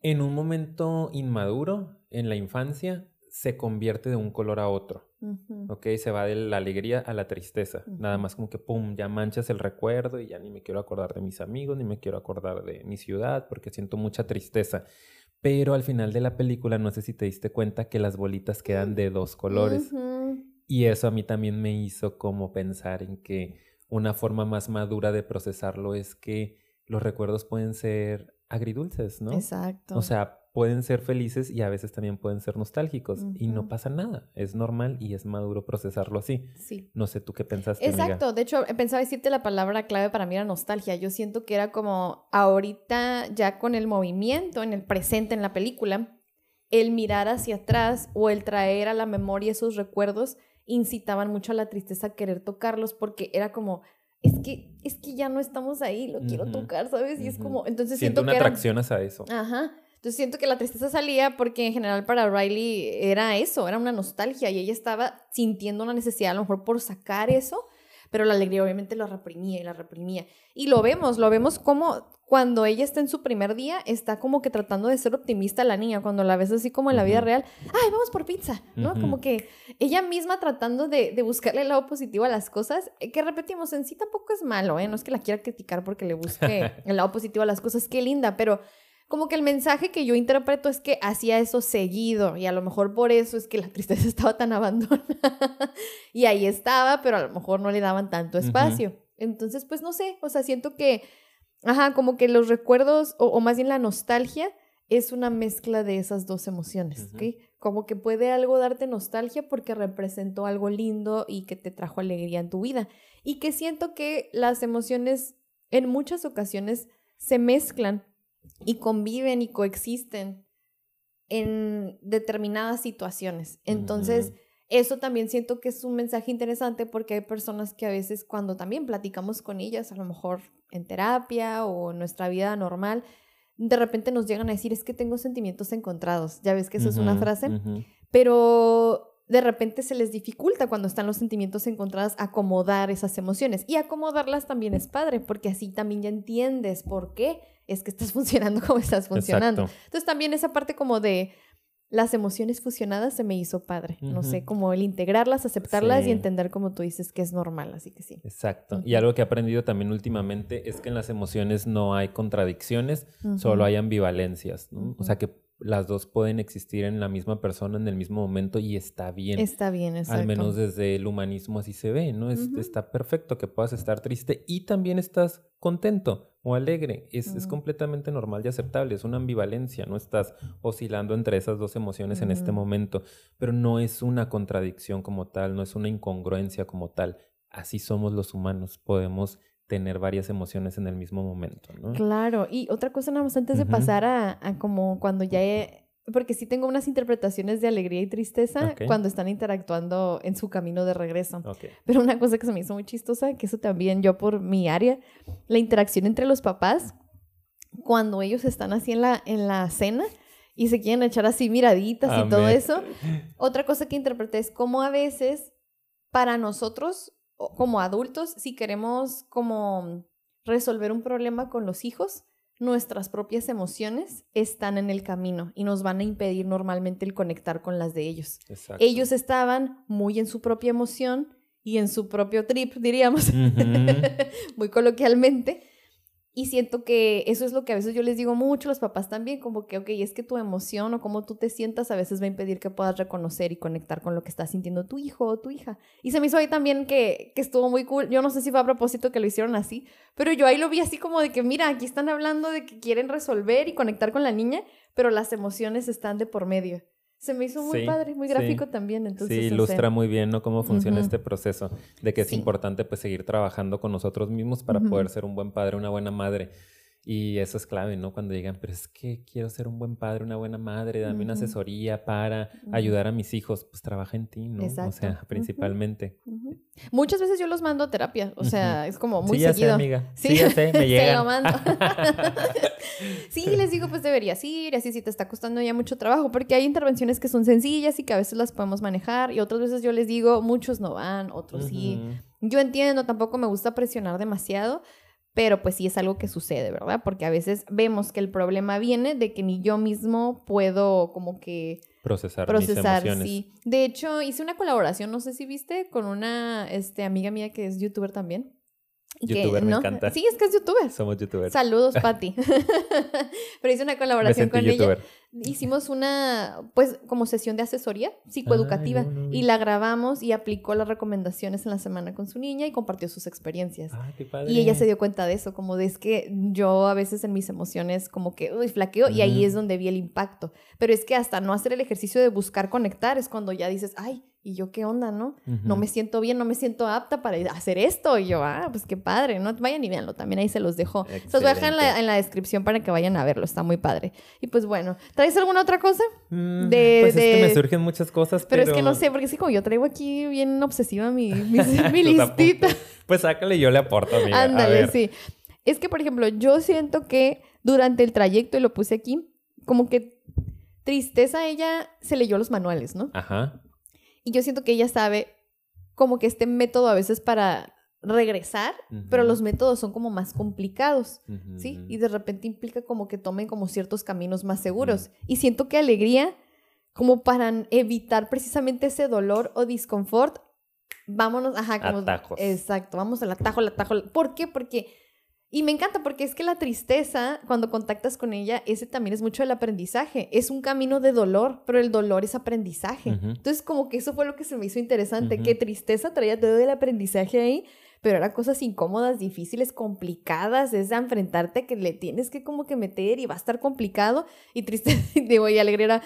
en un momento inmaduro, en la infancia, se convierte de un color a otro. ¿Ok? Se va de la alegría a la tristeza. Nada más como que, ¡pum!, ya manchas el recuerdo y ya ni me quiero acordar de mis amigos, ni me quiero acordar de mi ciudad porque siento mucha tristeza. Pero al final de la película, no sé si te diste cuenta que las bolitas quedan de dos colores. Y eso a mí también me hizo como pensar en que una forma más madura de procesarlo es que los recuerdos pueden ser agridulces, ¿no? Exacto. O sea, pueden ser felices y a veces también pueden ser nostálgicos y no pasa nada. Es normal y es maduro procesarlo así. Sí. No sé tú qué pensaste. Exacto. De hecho, pensaba decirte la palabra clave para mí era nostalgia. Yo siento que era como ahorita ya con el movimiento en el presente en la película, el mirar hacia atrás o el traer a la memoria esos recuerdos incitaban mucho a la tristeza a querer tocarlos porque era como es que es que ya no estamos ahí, lo quiero tocar, ¿sabes? Y es como entonces siento, siento una atracción hacia eso. Ajá. Entonces siento que la tristeza salía porque en general para Riley era eso, era una nostalgia y ella estaba sintiendo una necesidad a lo mejor por sacar eso, pero la alegría obviamente lo reprimía y la reprimía. Y lo vemos, lo vemos como cuando ella está en su primer día, está como que tratando de ser optimista la niña, cuando la ves así como en la vida real, ay, vamos por pizza, ¿no? Como que ella misma tratando de, de, buscarle el lado positivo a las cosas, eh, que repetimos, en sí tampoco es malo, ¿eh? No es que la quiera criticar porque le busque el lado positivo a las cosas, qué linda, pero como que el mensaje que yo interpreto es que hacía eso seguido y a lo mejor por eso es que la tristeza estaba tan abandonada y ahí estaba, pero a lo mejor no le daban tanto espacio. Entonces, pues no sé, o sea, siento que, ajá, como que los recuerdos o, más bien la nostalgia es una mezcla de esas dos emociones, ¿ok? Como que puede algo darte nostalgia porque representó algo lindo y que te trajo alegría en tu vida. Y que siento que las emociones en muchas ocasiones se mezclan y conviven y coexisten en determinadas situaciones. Entonces, eso también siento que es un mensaje interesante porque hay personas que a veces cuando también platicamos con ellas, a lo mejor en terapia o en nuestra vida normal, de repente nos llegan a decir, es que tengo sentimientos encontrados. Ya ves que eso es una frase, pero de repente se les dificulta cuando están los sentimientos encontrados acomodar esas emociones. Y acomodarlas también es padre, porque así también ya entiendes por qué es que estás funcionando como estás funcionando. Entonces también esa parte como de las emociones fusionadas se me hizo padre. No sé, como el integrarlas, aceptarlas y entender como tú dices que es normal, así que sí. Exacto. Y algo que he aprendido también últimamente es que en las emociones no hay contradicciones, solo hay ambivalencias. O sea que las dos pueden existir en la misma persona en el mismo momento y está bien. Está bien, exacto. Al menos desde el humanismo así se ve, ¿no? Está perfecto que puedas estar triste y también estás contento o alegre. Es, es, completamente normal y aceptable. Es una ambivalencia, no estás oscilando entre esas dos emociones en este momento, pero no es una contradicción como tal, no es una incongruencia como tal. Así somos los humanos, podemos tener varias emociones en el mismo momento, ¿no? Claro, y otra cosa nada más antes de pasar a, como cuando ya he, porque sí tengo unas interpretaciones de alegría y tristeza cuando están interactuando en su camino de regreso. Pero una cosa que se me hizo muy chistosa, que eso también yo por mi área, la interacción entre los papás, cuando ellos están así en la, en la cena y se quieren echar así miraditas y todo eso. Otra cosa que interpreté es cómo a veces para nosotros como adultos, si queremos como resolver un problema con los hijos, nuestras propias emociones están en el camino y nos van a impedir normalmente el conectar con las de ellos. Ellos estaban muy en su propia emoción y en su propio trip, diríamos, muy coloquialmente, y siento que eso es lo que a veces yo les digo mucho los papás también, como que, ok, es que tu emoción o cómo tú te sientas a veces va a impedir que puedas reconocer y conectar con lo que está sintiendo tu hijo o tu hija. Y se me hizo ahí también que, que estuvo muy cool. Yo no sé si fue a propósito que lo hicieron así, pero yo ahí lo vi así como de que, mira, aquí están hablando de que quieren resolver y conectar con la niña, pero las emociones están de por medio. Se me hizo muy padre, muy gráfico también. Entonces, sí, ilustra muy bien ¿no? cómo funciona este proceso, de que es importante pues seguir trabajando con nosotros mismos para poder ser un buen padre, una buena madre. Y eso es clave, ¿no? Cuando digan, pero es que quiero ser un buen padre, una buena madre, dame una asesoría para ayudar a mis hijos, pues trabaja en ti, ¿no? Exacto. O sea, principalmente. Muchas veces yo los mando a terapia, o sea, es como muy sí, ya Sé, amiga. Sí, ya sé, me llega. Se lo mando. sí, les digo, pues deberías ir, así si te está costando ya mucho trabajo, porque hay intervenciones que son sencillas y que a veces las podemos manejar, y otras veces yo les digo, muchos no van, otros sí. Yo entiendo, tampoco me gusta presionar demasiado, pero pues sí es algo que sucede, ¿verdad? Porque a veces vemos que el problema viene de que ni yo mismo puedo como que procesar, procesar mis emociones. Sí. De hecho, hice una colaboración, no sé si viste, con una este, amiga mía que es youtuber también. Youtuber, me encanta. Sí, es que es youtuber. Somos youtubers. Saludos, Patti. Pero hice una colaboración con ella. Hicimos una, pues, como sesión de asesoría psicoeducativa y la grabamos y aplicó las recomendaciones en la semana con su niña y compartió sus experiencias. Ah, qué padre. Y ella se dio cuenta de eso, como de es que yo a veces en mis emociones como que, uy, flaqueo y ahí es donde vi el impacto. Pero es que hasta no hacer el ejercicio de buscar conectar es cuando ya dices, ay, y yo, ¿qué onda, no? No me siento bien, no me siento apta para hacer esto. Y yo, ah, pues qué padre, ¿no? Vayan y véanlo, también ahí se los dejo. Se los voy a dejar en la, descripción para que vayan a verlo, está muy padre. Y pues bueno, ¿traes alguna otra cosa? Mm, de, pues es que me surgen muchas cosas, pero... Pero es que no sé, porque sí, como yo traigo aquí bien obsesiva mi, mi, listita. pues sácale, yo le aporto, amiga. Ándale, sí. Es que, por ejemplo, yo siento que durante el trayecto, y lo puse aquí, como que tristeza ella se leyó los manuales, ¿no? Ajá. Y yo siento que ella sabe como que este método a veces para regresar, pero los métodos son como más complicados, ¿sí? Y de repente implica como que tomen como ciertos caminos más seguros. Y siento que alegría, como para evitar precisamente ese dolor o disconfort, vámonos, ajá, como... Atajos. Exacto, vamos al atajo, al atajo. ¿Por qué? Porque y me encanta porque es que la tristeza, cuando contactas con ella, ese también es mucho del aprendizaje. Es un camino de dolor, pero el dolor es aprendizaje. Entonces, como que eso fue lo que se me hizo interesante, que tristeza traía todo el aprendizaje ahí, pero eran cosas incómodas, difíciles, complicadas, es de enfrentarte que le tienes que como que meter y va a estar complicado. Y tristeza, digo, y alegre era,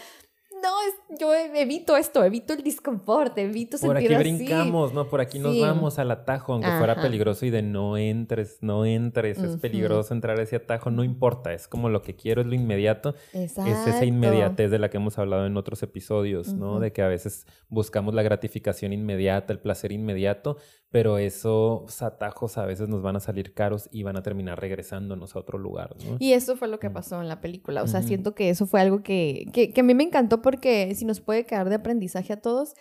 no, es, yo evito esto, evito el disconfort, evito sentir Por aquí brincamos, ¿no? Por aquí nos vamos al atajo, aunque fuera peligroso y de no entres, no entres, es peligroso entrar a ese atajo, no importa, es como lo que quiero, es lo inmediato. Exacto. Es esa inmediatez de la que hemos hablado en otros episodios, ¿no? De que a veces buscamos la gratificación inmediata, el placer inmediato, pero esos atajos a veces nos van a salir caros y van a terminar regresándonos a otro lugar, ¿no? Y eso fue lo que mm. pasó en la película, o sea, siento que eso fue algo que, que, que a mí me encantó porque si nos puede quedar de aprendizaje a todos,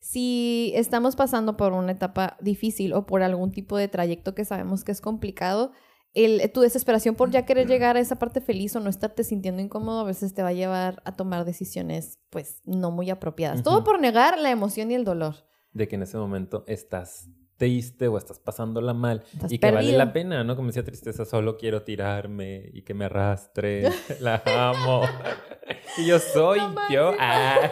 si estamos pasando por una etapa difícil o por algún tipo de trayecto que sabemos que es complicado, el, tu desesperación por ya querer llegar a esa parte feliz o no estarte sintiendo incómodo a veces te va a llevar a tomar decisiones pues no muy apropiadas. Todo por negar la emoción y el dolor. De que en ese momento estás triste o estás pasándola mal y que vale la pena, ¿no? Como decía tristeza, solo quiero tirarme y que me arrastre, la amo. y yo soy yo. Ah.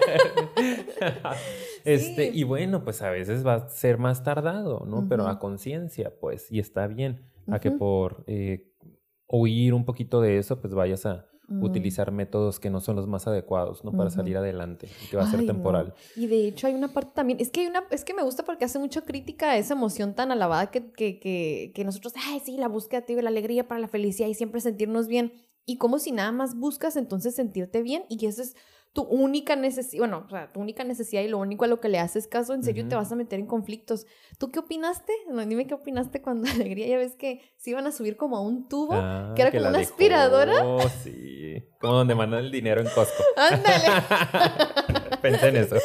este, y bueno, pues a veces va a ser más tardado, ¿no? Pero a conciencia, pues, y está bien, a que por eh, oír un poquito de eso, pues vayas a, Mm. utilizar métodos que no son los más adecuados, ¿no? Para salir adelante y que va a ser temporal. Y de hecho hay una parte también, es que hay una, es que me gusta porque hace mucha crítica a esa emoción tan alabada que, que, que, que nosotros, ay, sí, la búsqueda, tío, la alegría para la felicidad y siempre sentirnos bien. Y como si nada más buscas entonces sentirte bien y eso es tu única necesidad, bueno, o sea, tu única necesidad y lo único a lo que le haces caso, en serio te vas a meter en conflictos. ¿Tú qué opinaste? No, dime qué opinaste cuando Alegría ya ves que se iban a subir como a un tubo, ah, que era como una aspiradora. Oh, sí, como donde mandan el dinero en Costco. Ándale. Pensé en eso.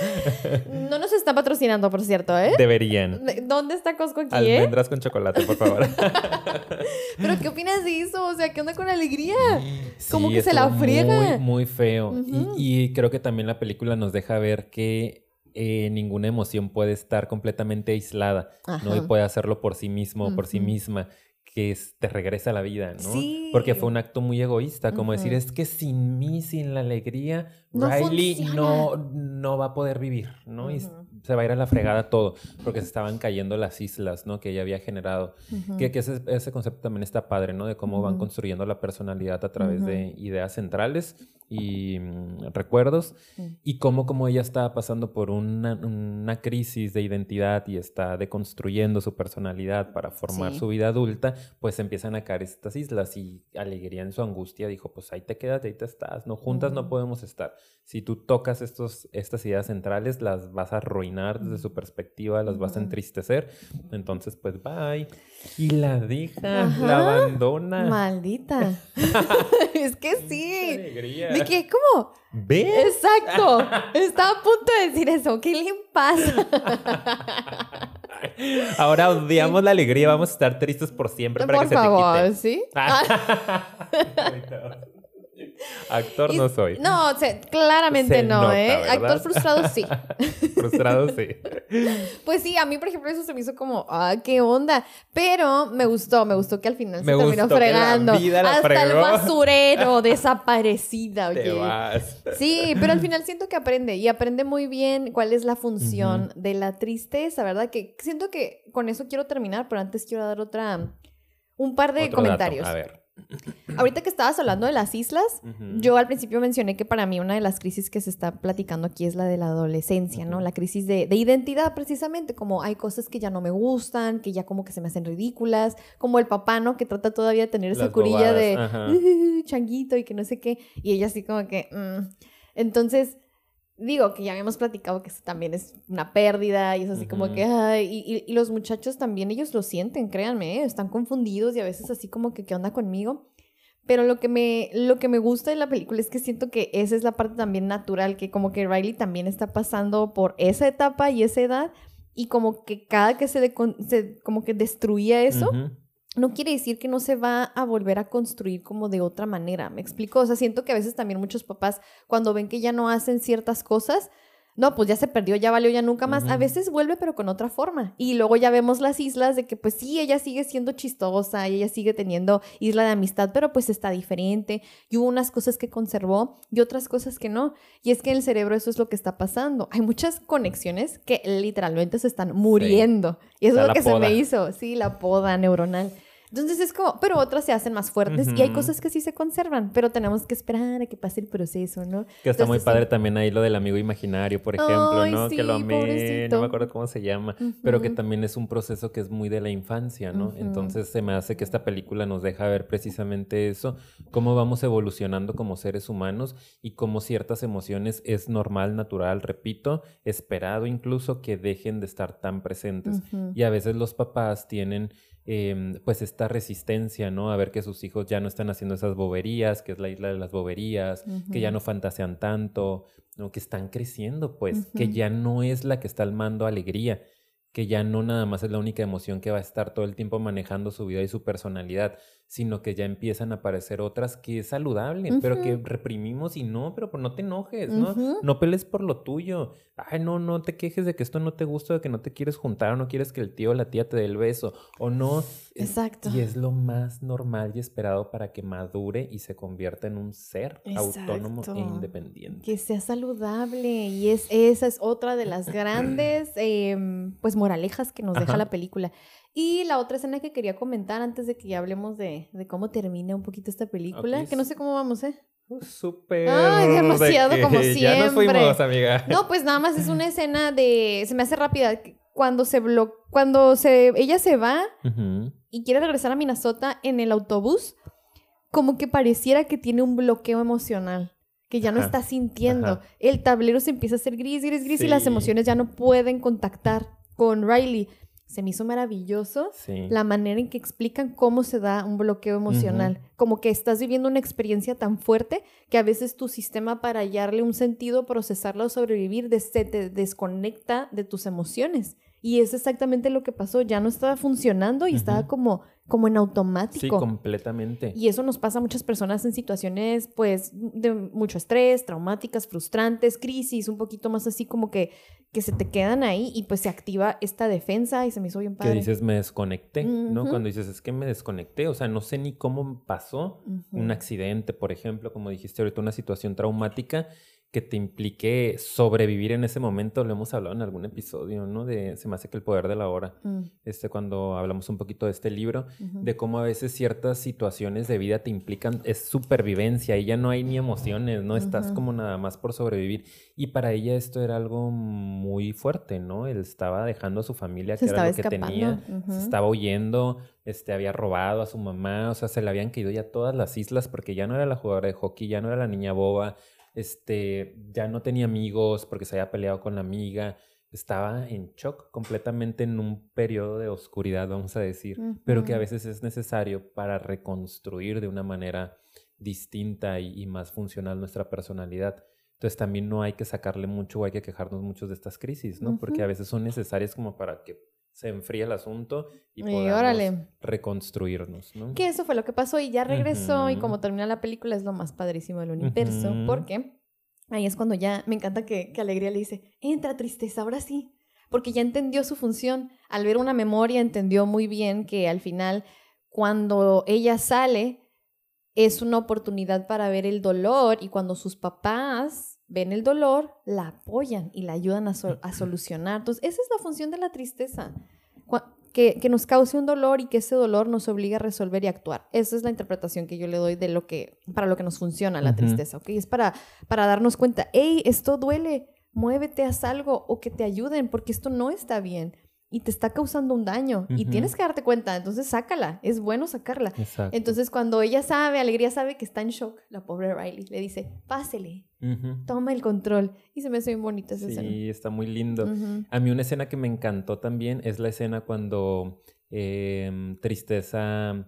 No nos está patrocinando, por cierto, ¿eh? Deberían. ¿Dónde está Costco aquí, eh? Almendras con chocolate, por favor. Pero ¿qué opinas de eso? O sea, ¿qué onda con Alegría? como que se la friega. Muy, muy feo. y, y creo que también la película nos deja ver que eh, ninguna emoción puede estar completamente aislada, ¿no? Y puede hacerlo por sí mismo o por sí misma, que te regresa a la vida, ¿no? Sí. Porque fue un acto muy egoísta, como decir, es que sin mí, sin la alegría, Riley no, no va a poder vivir, ¿no? Y se va a ir a la fregada todo, porque se estaban cayendo las islas, ¿no? Que ella había generado. Que, que ese, concepto también está padre, ¿no? De cómo van construyendo la personalidad a través de ideas centrales y mm, recuerdos mm. y cómo como ella está pasando por una, una, crisis de identidad y está deconstruyendo su personalidad para formar su vida adulta, pues empiezan a caer estas islas y Alegría en su angustia dijo, pues ahí te quedas, ahí te estás, no juntas no podemos estar. Si tú tocas estos, estas ideas centrales, las vas a arruinar desde su perspectiva, las vas a entristecer, entonces pues bye. Y la deja, la abandona. Maldita. es que sí. Que, ¿cómo? ¿Ves? Exacto. Estaba a punto de decir eso. ¿Qué le pasa? Ahora odiamos la alegría. Vamos a estar tristes por siempre para que se te quite. ¿sí? Actor no soy. No, claramente no, ¿eh? Actor frustrado sí. frustrado sí. Pues sí, a mí, por ejemplo, eso se me hizo como, ah, qué onda. Pero me gustó, me gustó que al final se terminó fregando. Hasta el basurero, desaparecida, oye. Sí, pero al final siento que aprende y aprende muy bien cuál es la función de la tristeza, ¿verdad? Que siento que con eso quiero terminar, pero antes quiero dar otra, un par de comentarios. A ver. Ahorita que estabas hablando de las islas, yo al principio mencioné que para mí una de las crisis que se está platicando aquí es la de la adolescencia, ¿no? La crisis de, identidad precisamente, como hay cosas que ya no me gustan, que ya como que se me hacen ridículas, como el papá, ¿no? Que trata todavía de tener esa curilla de changuito y que no sé qué, y ella así como que... Mm". Entonces, digo que ya habíamos platicado que eso también es una pérdida y es así como que, ay, y, los muchachos también, ellos lo sienten, créanme, ¿eh? están confundidos y a veces así como que, ¿qué onda conmigo? Pero lo que, me, lo que me gusta de la película es que siento que esa es la parte también natural, que como que Riley también está pasando por esa etapa y esa edad y como que cada que se, se como que destruía eso, no quiere decir que no se va a volver a construir como de otra manera. ¿Me explico? O sea, siento que a veces también muchos papás, cuando ven que ya no hacen ciertas cosas, no, pues ya se perdió, ya valió, ya nunca más. A veces vuelve, pero con otra forma. Y luego ya vemos las islas de que, pues sí, ella sigue siendo chistosa y ella sigue teniendo isla de amistad, pero pues está diferente. Y hubo unas cosas que conservó y otras cosas que no. Y es que en el cerebro eso es lo que está pasando. Hay muchas conexiones que literalmente se están muriendo. Y eso es lo que se me hizo. Sí, la poda neuronal. Entonces es como, pero otras se hacen más fuertes y hay cosas que sí se conservan, pero tenemos que esperar a que pase el proceso, ¿no? Que está muy padre también ahí lo del amigo imaginario, por ejemplo, ¿no? que lo amé, no me acuerdo cómo se llama, pero que también es un proceso que es muy de la infancia, ¿no? Entonces se me hace que esta película nos deja ver precisamente eso, cómo vamos evolucionando como seres humanos y cómo ciertas emociones es normal, natural, repito, esperado incluso que dejen de estar tan presentes. Y a veces los papás tienen Em, pues esta resistencia, ¿no? A ver que sus hijos ya no están haciendo esas boberías, que es la isla de las boberías, que ya no fantasean tanto, ¿no? Que están creciendo, pues, que ya no es la que está al mando alegría, que ya no nada más es la única emoción que va a estar todo el tiempo manejando su vida y su personalidad, sino que ya empiezan a aparecer otras que es saludable, pero que reprimimos y no, pero pues no te enojes, ¿no? No pelees por lo tuyo. Ay, no, no te quejes de que esto no te gusta, de que no te quieres juntar o no quieres que el tío o la tía te dé el beso o no. Exacto. Y es lo más normal y esperado para que madure y se convierta en un ser autónomo e independiente. Que sea saludable y es, esa es otra de las grandes, em, pues, moralejas que nos deja la película. Y la otra escena que quería comentar antes de que ya hablemos de, cómo termina un poquito esta película, que no sé cómo vamos, ¿eh? Uh, súper. Ay, demasiado como siempre. Ya nos fuimos, amiga. No, pues nada más es una escena de. Se me hace rápida. Cuando se blo... Cuando se... ella se va y quiere regresar a Minnesota en el autobús, como que pareciera que tiene un bloqueo emocional. Que ya no está sintiendo. El tablero se empieza a hacer gris, gris, gris y las emociones ya no pueden contactar con Riley se me hizo maravilloso la manera en que explican cómo se da un bloqueo emocional. Como que estás viviendo una experiencia tan fuerte que a veces tu sistema para hallarle un sentido, procesarlo o sobrevivir, se te desconecta de tus emociones. Y es exactamente lo que pasó. Ya no estaba funcionando y estaba como como en automático. Sí, completamente. Y eso nos pasa a muchas personas en situaciones, pues, de mucho estrés, traumáticas, frustrantes, crisis, un poquito más así como que, que se te quedan ahí y pues se activa esta defensa y se me hizo bien padre. Que dices, me desconecté, ¿no? Cuando dices, es que me desconecté, o sea, no sé ni cómo pasó un accidente, por ejemplo, como dijiste ahorita, una situación traumática que te implique sobrevivir en ese momento, lo hemos hablado en algún episodio, ¿no? De Se me hace que el poder de la hora, mm. este, cuando hablamos un poquito de este libro, de cómo a veces ciertas situaciones de vida te implican, es supervivencia y ya no hay ni emociones, ¿no? Estás como nada más por sobrevivir. Y para ella esto era algo muy fuerte, ¿no? Él estaba dejando a su familia, que era lo que tenía, se estaba huyendo, este, había robado a su mamá, o sea, se le habían caído ya todas las islas porque ya no era la jugadora de hockey, ya no era la niña boba, este, ya no tenía amigos porque se había peleado con la amiga, estaba en shock, completamente en un periodo de oscuridad, vamos a decir, pero que a veces es necesario para reconstruir de una manera distinta y, más funcional nuestra personalidad. Entonces también no hay que sacarle mucho o hay que quejarnos mucho de estas crisis, ¿no? Porque a veces son necesarias como para que se enfría el asunto y podamos reconstruirnos, ¿no? Que eso fue lo que pasó y ya regresó y como termina la película es lo más padrísimo del universo porque ahí es cuando ya me encanta que, que Alegría le dice, entra tristeza, ahora sí, porque ya entendió su función. Al ver una memoria entendió muy bien que al final cuando ella sale es una oportunidad para ver el dolor y cuando sus papás ven el dolor, la apoyan y la ayudan a, solucionar. Entonces, esa es la función de la tristeza, que, nos cause un dolor y que ese dolor nos obligue a resolver y actuar. Esa es la interpretación que yo le doy de lo que, para lo que nos funciona la tristeza, ¿ok? Es para, para darnos cuenta, hey, esto duele, muévete, haz algo o que te ayuden porque esto no está bien y te está causando un daño y tienes que darte cuenta, entonces sácala, es bueno sacarla. Entonces cuando ella sabe, Alegría sabe que está en shock, la pobre Riley le dice, pásele, toma el control y se me hace muy bonita esa escena. Sí, está muy lindo. A mí una escena que me encantó también es la escena cuando em, Tristeza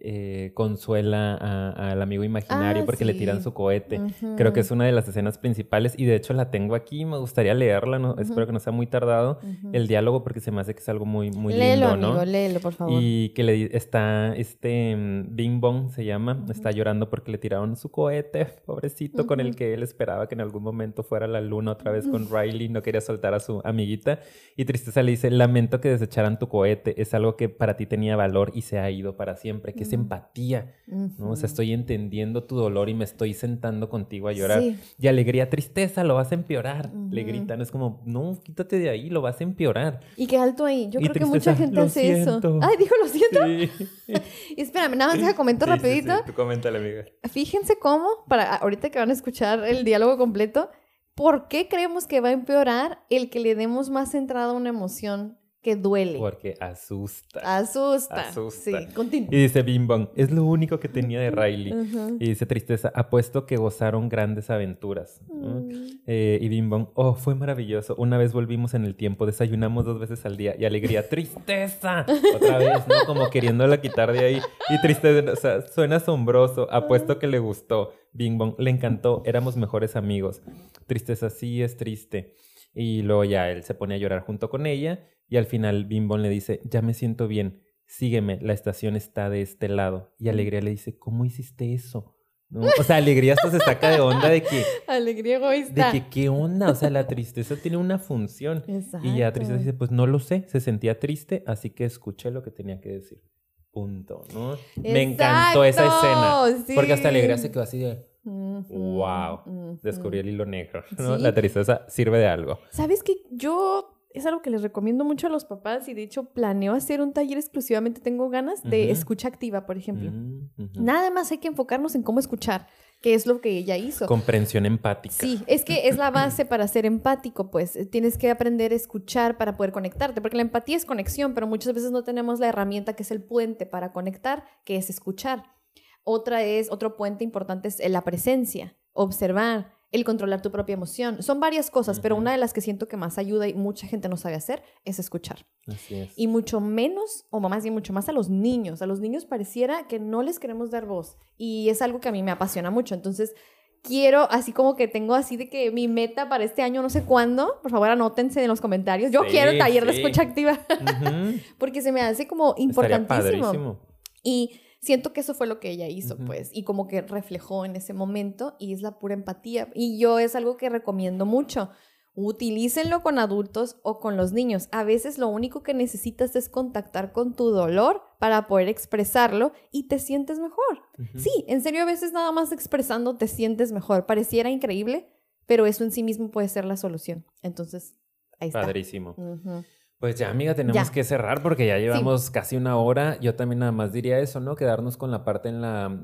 eh, consuela al amigo imaginario ah, porque le tiran su cohete. Creo que es una de las escenas principales y de hecho la tengo aquí, me gustaría leerla, no, espero que no sea muy tardado. El diálogo porque se me hace que es algo muy, muy lindo, ¿no? Léelo, por favor. Y que le está, este, mm, Bing Bong se llama, está llorando porque le tiraron su cohete, pobrecito, con el que él esperaba que en algún momento fuera la luna otra vez con Riley, no quería soltar a su amiguita. Y Tristeza le dice, lamento que desecharan tu cohete, es algo que para ti tenía valor y se ha ido para siempre, que empatía, ¿no? O sea, estoy entendiendo tu dolor y me estoy sentando contigo a llorar. Y alegría, tristeza, lo vas a empeorar. Le gritan, es como, no, quítate de ahí, lo vas a empeorar. Y qué alto ahí. Yo creo que mucha gente hace eso. Ay, dijo, lo siento. y espérame, nada más deja comento rapidito. tú coméntale, amiga. Fíjense cómo, para ahorita que van a escuchar el diálogo completo, ¿por qué creemos que va a empeorar el que le demos más entrada a una emoción que duele. Porque asusta. Asusta. Asusta. Sí, continúa. Y dice Bim Bong, es lo único que tenía de Riley. Y dice Tristeza, apuesto que gozaron grandes aventuras. Eh, y Bim Bong, oh, fue maravilloso. Una vez volvimos en el tiempo, desayunamos dos veces al día. Y alegría, tristeza. Otra vez, ¿no? Como queriéndola quitar de ahí. Y tristeza, o sea, suena asombroso. Apuesto que le gustó. Bing Bong, le encantó. Éramos mejores amigos. Tristeza, sí es triste. Y luego ya él se pone a llorar junto con ella y al final Bimbón le dice, ya me siento bien, sígueme, la estación está de este lado. Y Alegría le dice, ¿cómo hiciste eso? O sea, Alegría hasta se saca de onda de que... Alegría egoísta. De que, ¿qué onda? O sea, la tristeza tiene una función. Y ya Tristeza dice, pues no lo sé, se sentía triste, así que escuché lo que tenía que decir. Punto, ¿no? Me encantó esa escena. Porque hasta Alegría se quedó así de... wow, descubrí el hilo negro. ¿no? La tristeza sirve de algo. ¿Sabes que yo es algo que les recomiendo mucho a los papás y de hecho planeo hacer un taller exclusivamente, tengo ganas de escucha activa, por ejemplo. Mm, Nada más hay que enfocarnos en cómo escuchar, que es lo que ella hizo. Comprensión empática. Sí, es que es la base para ser empático, pues tienes que aprender a escuchar para poder conectarte, porque la empatía es conexión, pero muchas veces no tenemos la herramienta que es el puente para conectar, que es escuchar. Otra es, otro puente importante es la presencia, observar el controlar tu propia emoción. Son varias cosas, pero una de las que siento que más ayuda y mucha gente no sabe hacer es escuchar. Así es. Y mucho menos, o más bien mucho más a los niños. A los niños pareciera que no les queremos dar voz. Y es algo que a mí me apasiona mucho. Entonces, quiero, así como que tengo así de que mi meta para este año, no sé cuándo, por favor anótense en los comentarios. Yo quiero el taller de escucha activa. Porque se me hace como importantísimo. Y siento que eso fue lo que ella hizo, pues, y como que reflejó en ese momento y es la pura empatía. Y yo es algo que recomiendo mucho. Utilícenlo con adultos o con los niños. A veces lo único que necesitas es contactar con tu dolor para poder expresarlo y te sientes mejor. Sí, en serio, a veces nada más expresando te sientes mejor. Pareciera increíble, pero eso en sí mismo puede ser la solución. Entonces, ahí está. Padrísimo. Pues ya, amiga, tenemos que cerrar porque ya llevamos casi una hora. Yo también nada más diría eso, ¿no? Quedarnos con la parte en la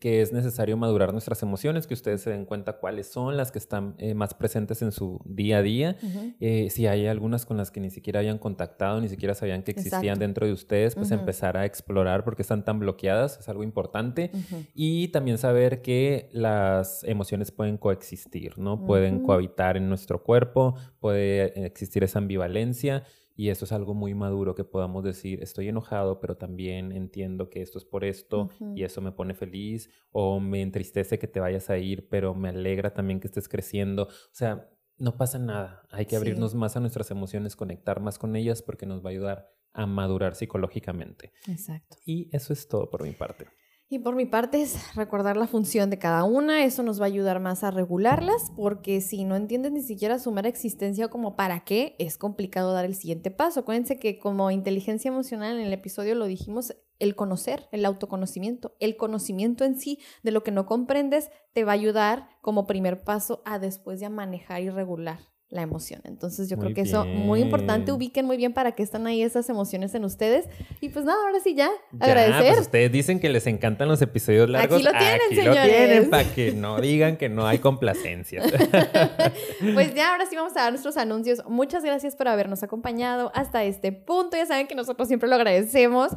que es necesario madurar nuestras emociones, que ustedes se den cuenta cuáles son las que están eh, más presentes en su día a día. Eh, si hay algunas con las que ni siquiera habían contactado, ni siquiera sabían que existían dentro de ustedes, pues empezar a explorar porque están tan bloqueadas, es algo importante. Y también saber que las emociones pueden coexistir, ¿no? Pueden cohabitar en nuestro cuerpo, puede existir esa ambivalencia. Y esto es algo muy maduro que podamos decir, estoy enojado, pero también entiendo que esto es por esto y eso me pone feliz o me entristece que te vayas a ir, pero me alegra también que estés creciendo. O sea, no pasa nada. Hay que abrirnos más a nuestras emociones, conectar más con ellas porque nos va a ayudar a madurar psicológicamente. Exacto. Y eso es todo por mi parte. Y por mi parte es recordar la función de cada una, eso nos va a ayudar más a regularlas, porque si no entiendes ni siquiera su mera existencia como para qué, es complicado dar el siguiente paso. Acuérdense que como inteligencia emocional en el episodio lo dijimos, el conocer, el autoconocimiento, el conocimiento en sí de lo que no comprendes te va a ayudar como primer paso a después de manejar y regular la emoción. Entonces yo creo que eso muy importante, ubiquen muy bien para que están ahí esas emociones en ustedes. Y pues nada, ahora sí ya, agradecer. Pues ustedes dicen que les encantan los episodios largos. Aquí lo tienen, Aquí señores. lo tienen para que no digan que no hay complacencia. pues ya, ahora sí vamos a dar nuestros anuncios. Muchas gracias por habernos acompañado hasta este punto. Ya saben que nosotros siempre lo agradecemos.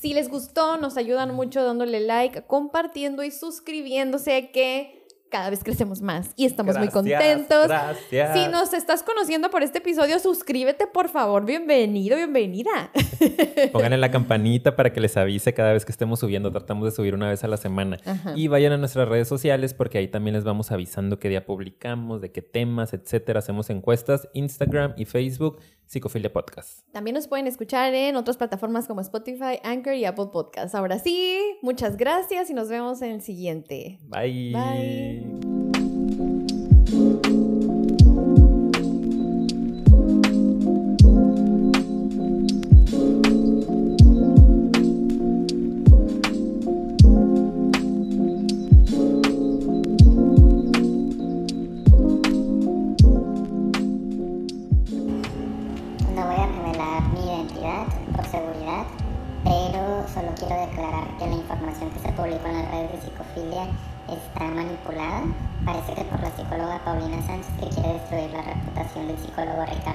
Si les gustó, nos ayudan mucho dándole like, compartiendo y suscribiéndose que cada vez crecemos más y estamos muy contentos. Gracias. Si nos estás conociendo por este episodio, suscríbete, por favor. Bienvenido, bienvenida. Pongan la campanita para que les avise cada vez que estemos subiendo. Tratamos de subir una vez a la semana. Y vayan a nuestras redes sociales porque ahí también les vamos avisando qué día publicamos, de qué temas, etcétera. Hacemos encuestas, Instagram y Facebook, Psicofilia Podcast. También nos pueden escuchar en otras plataformas como Spotify, Anchor y Apple Podcasts. Ahora sí, muchas gracias y nos vemos en el siguiente. Bye. Bye. Declarar que la información que se publicó en las redes de psicofilia está manipulada. Parece que por la psicóloga Paulina Sánchez que quiere destruir la reputación del psicólogo Ricardo.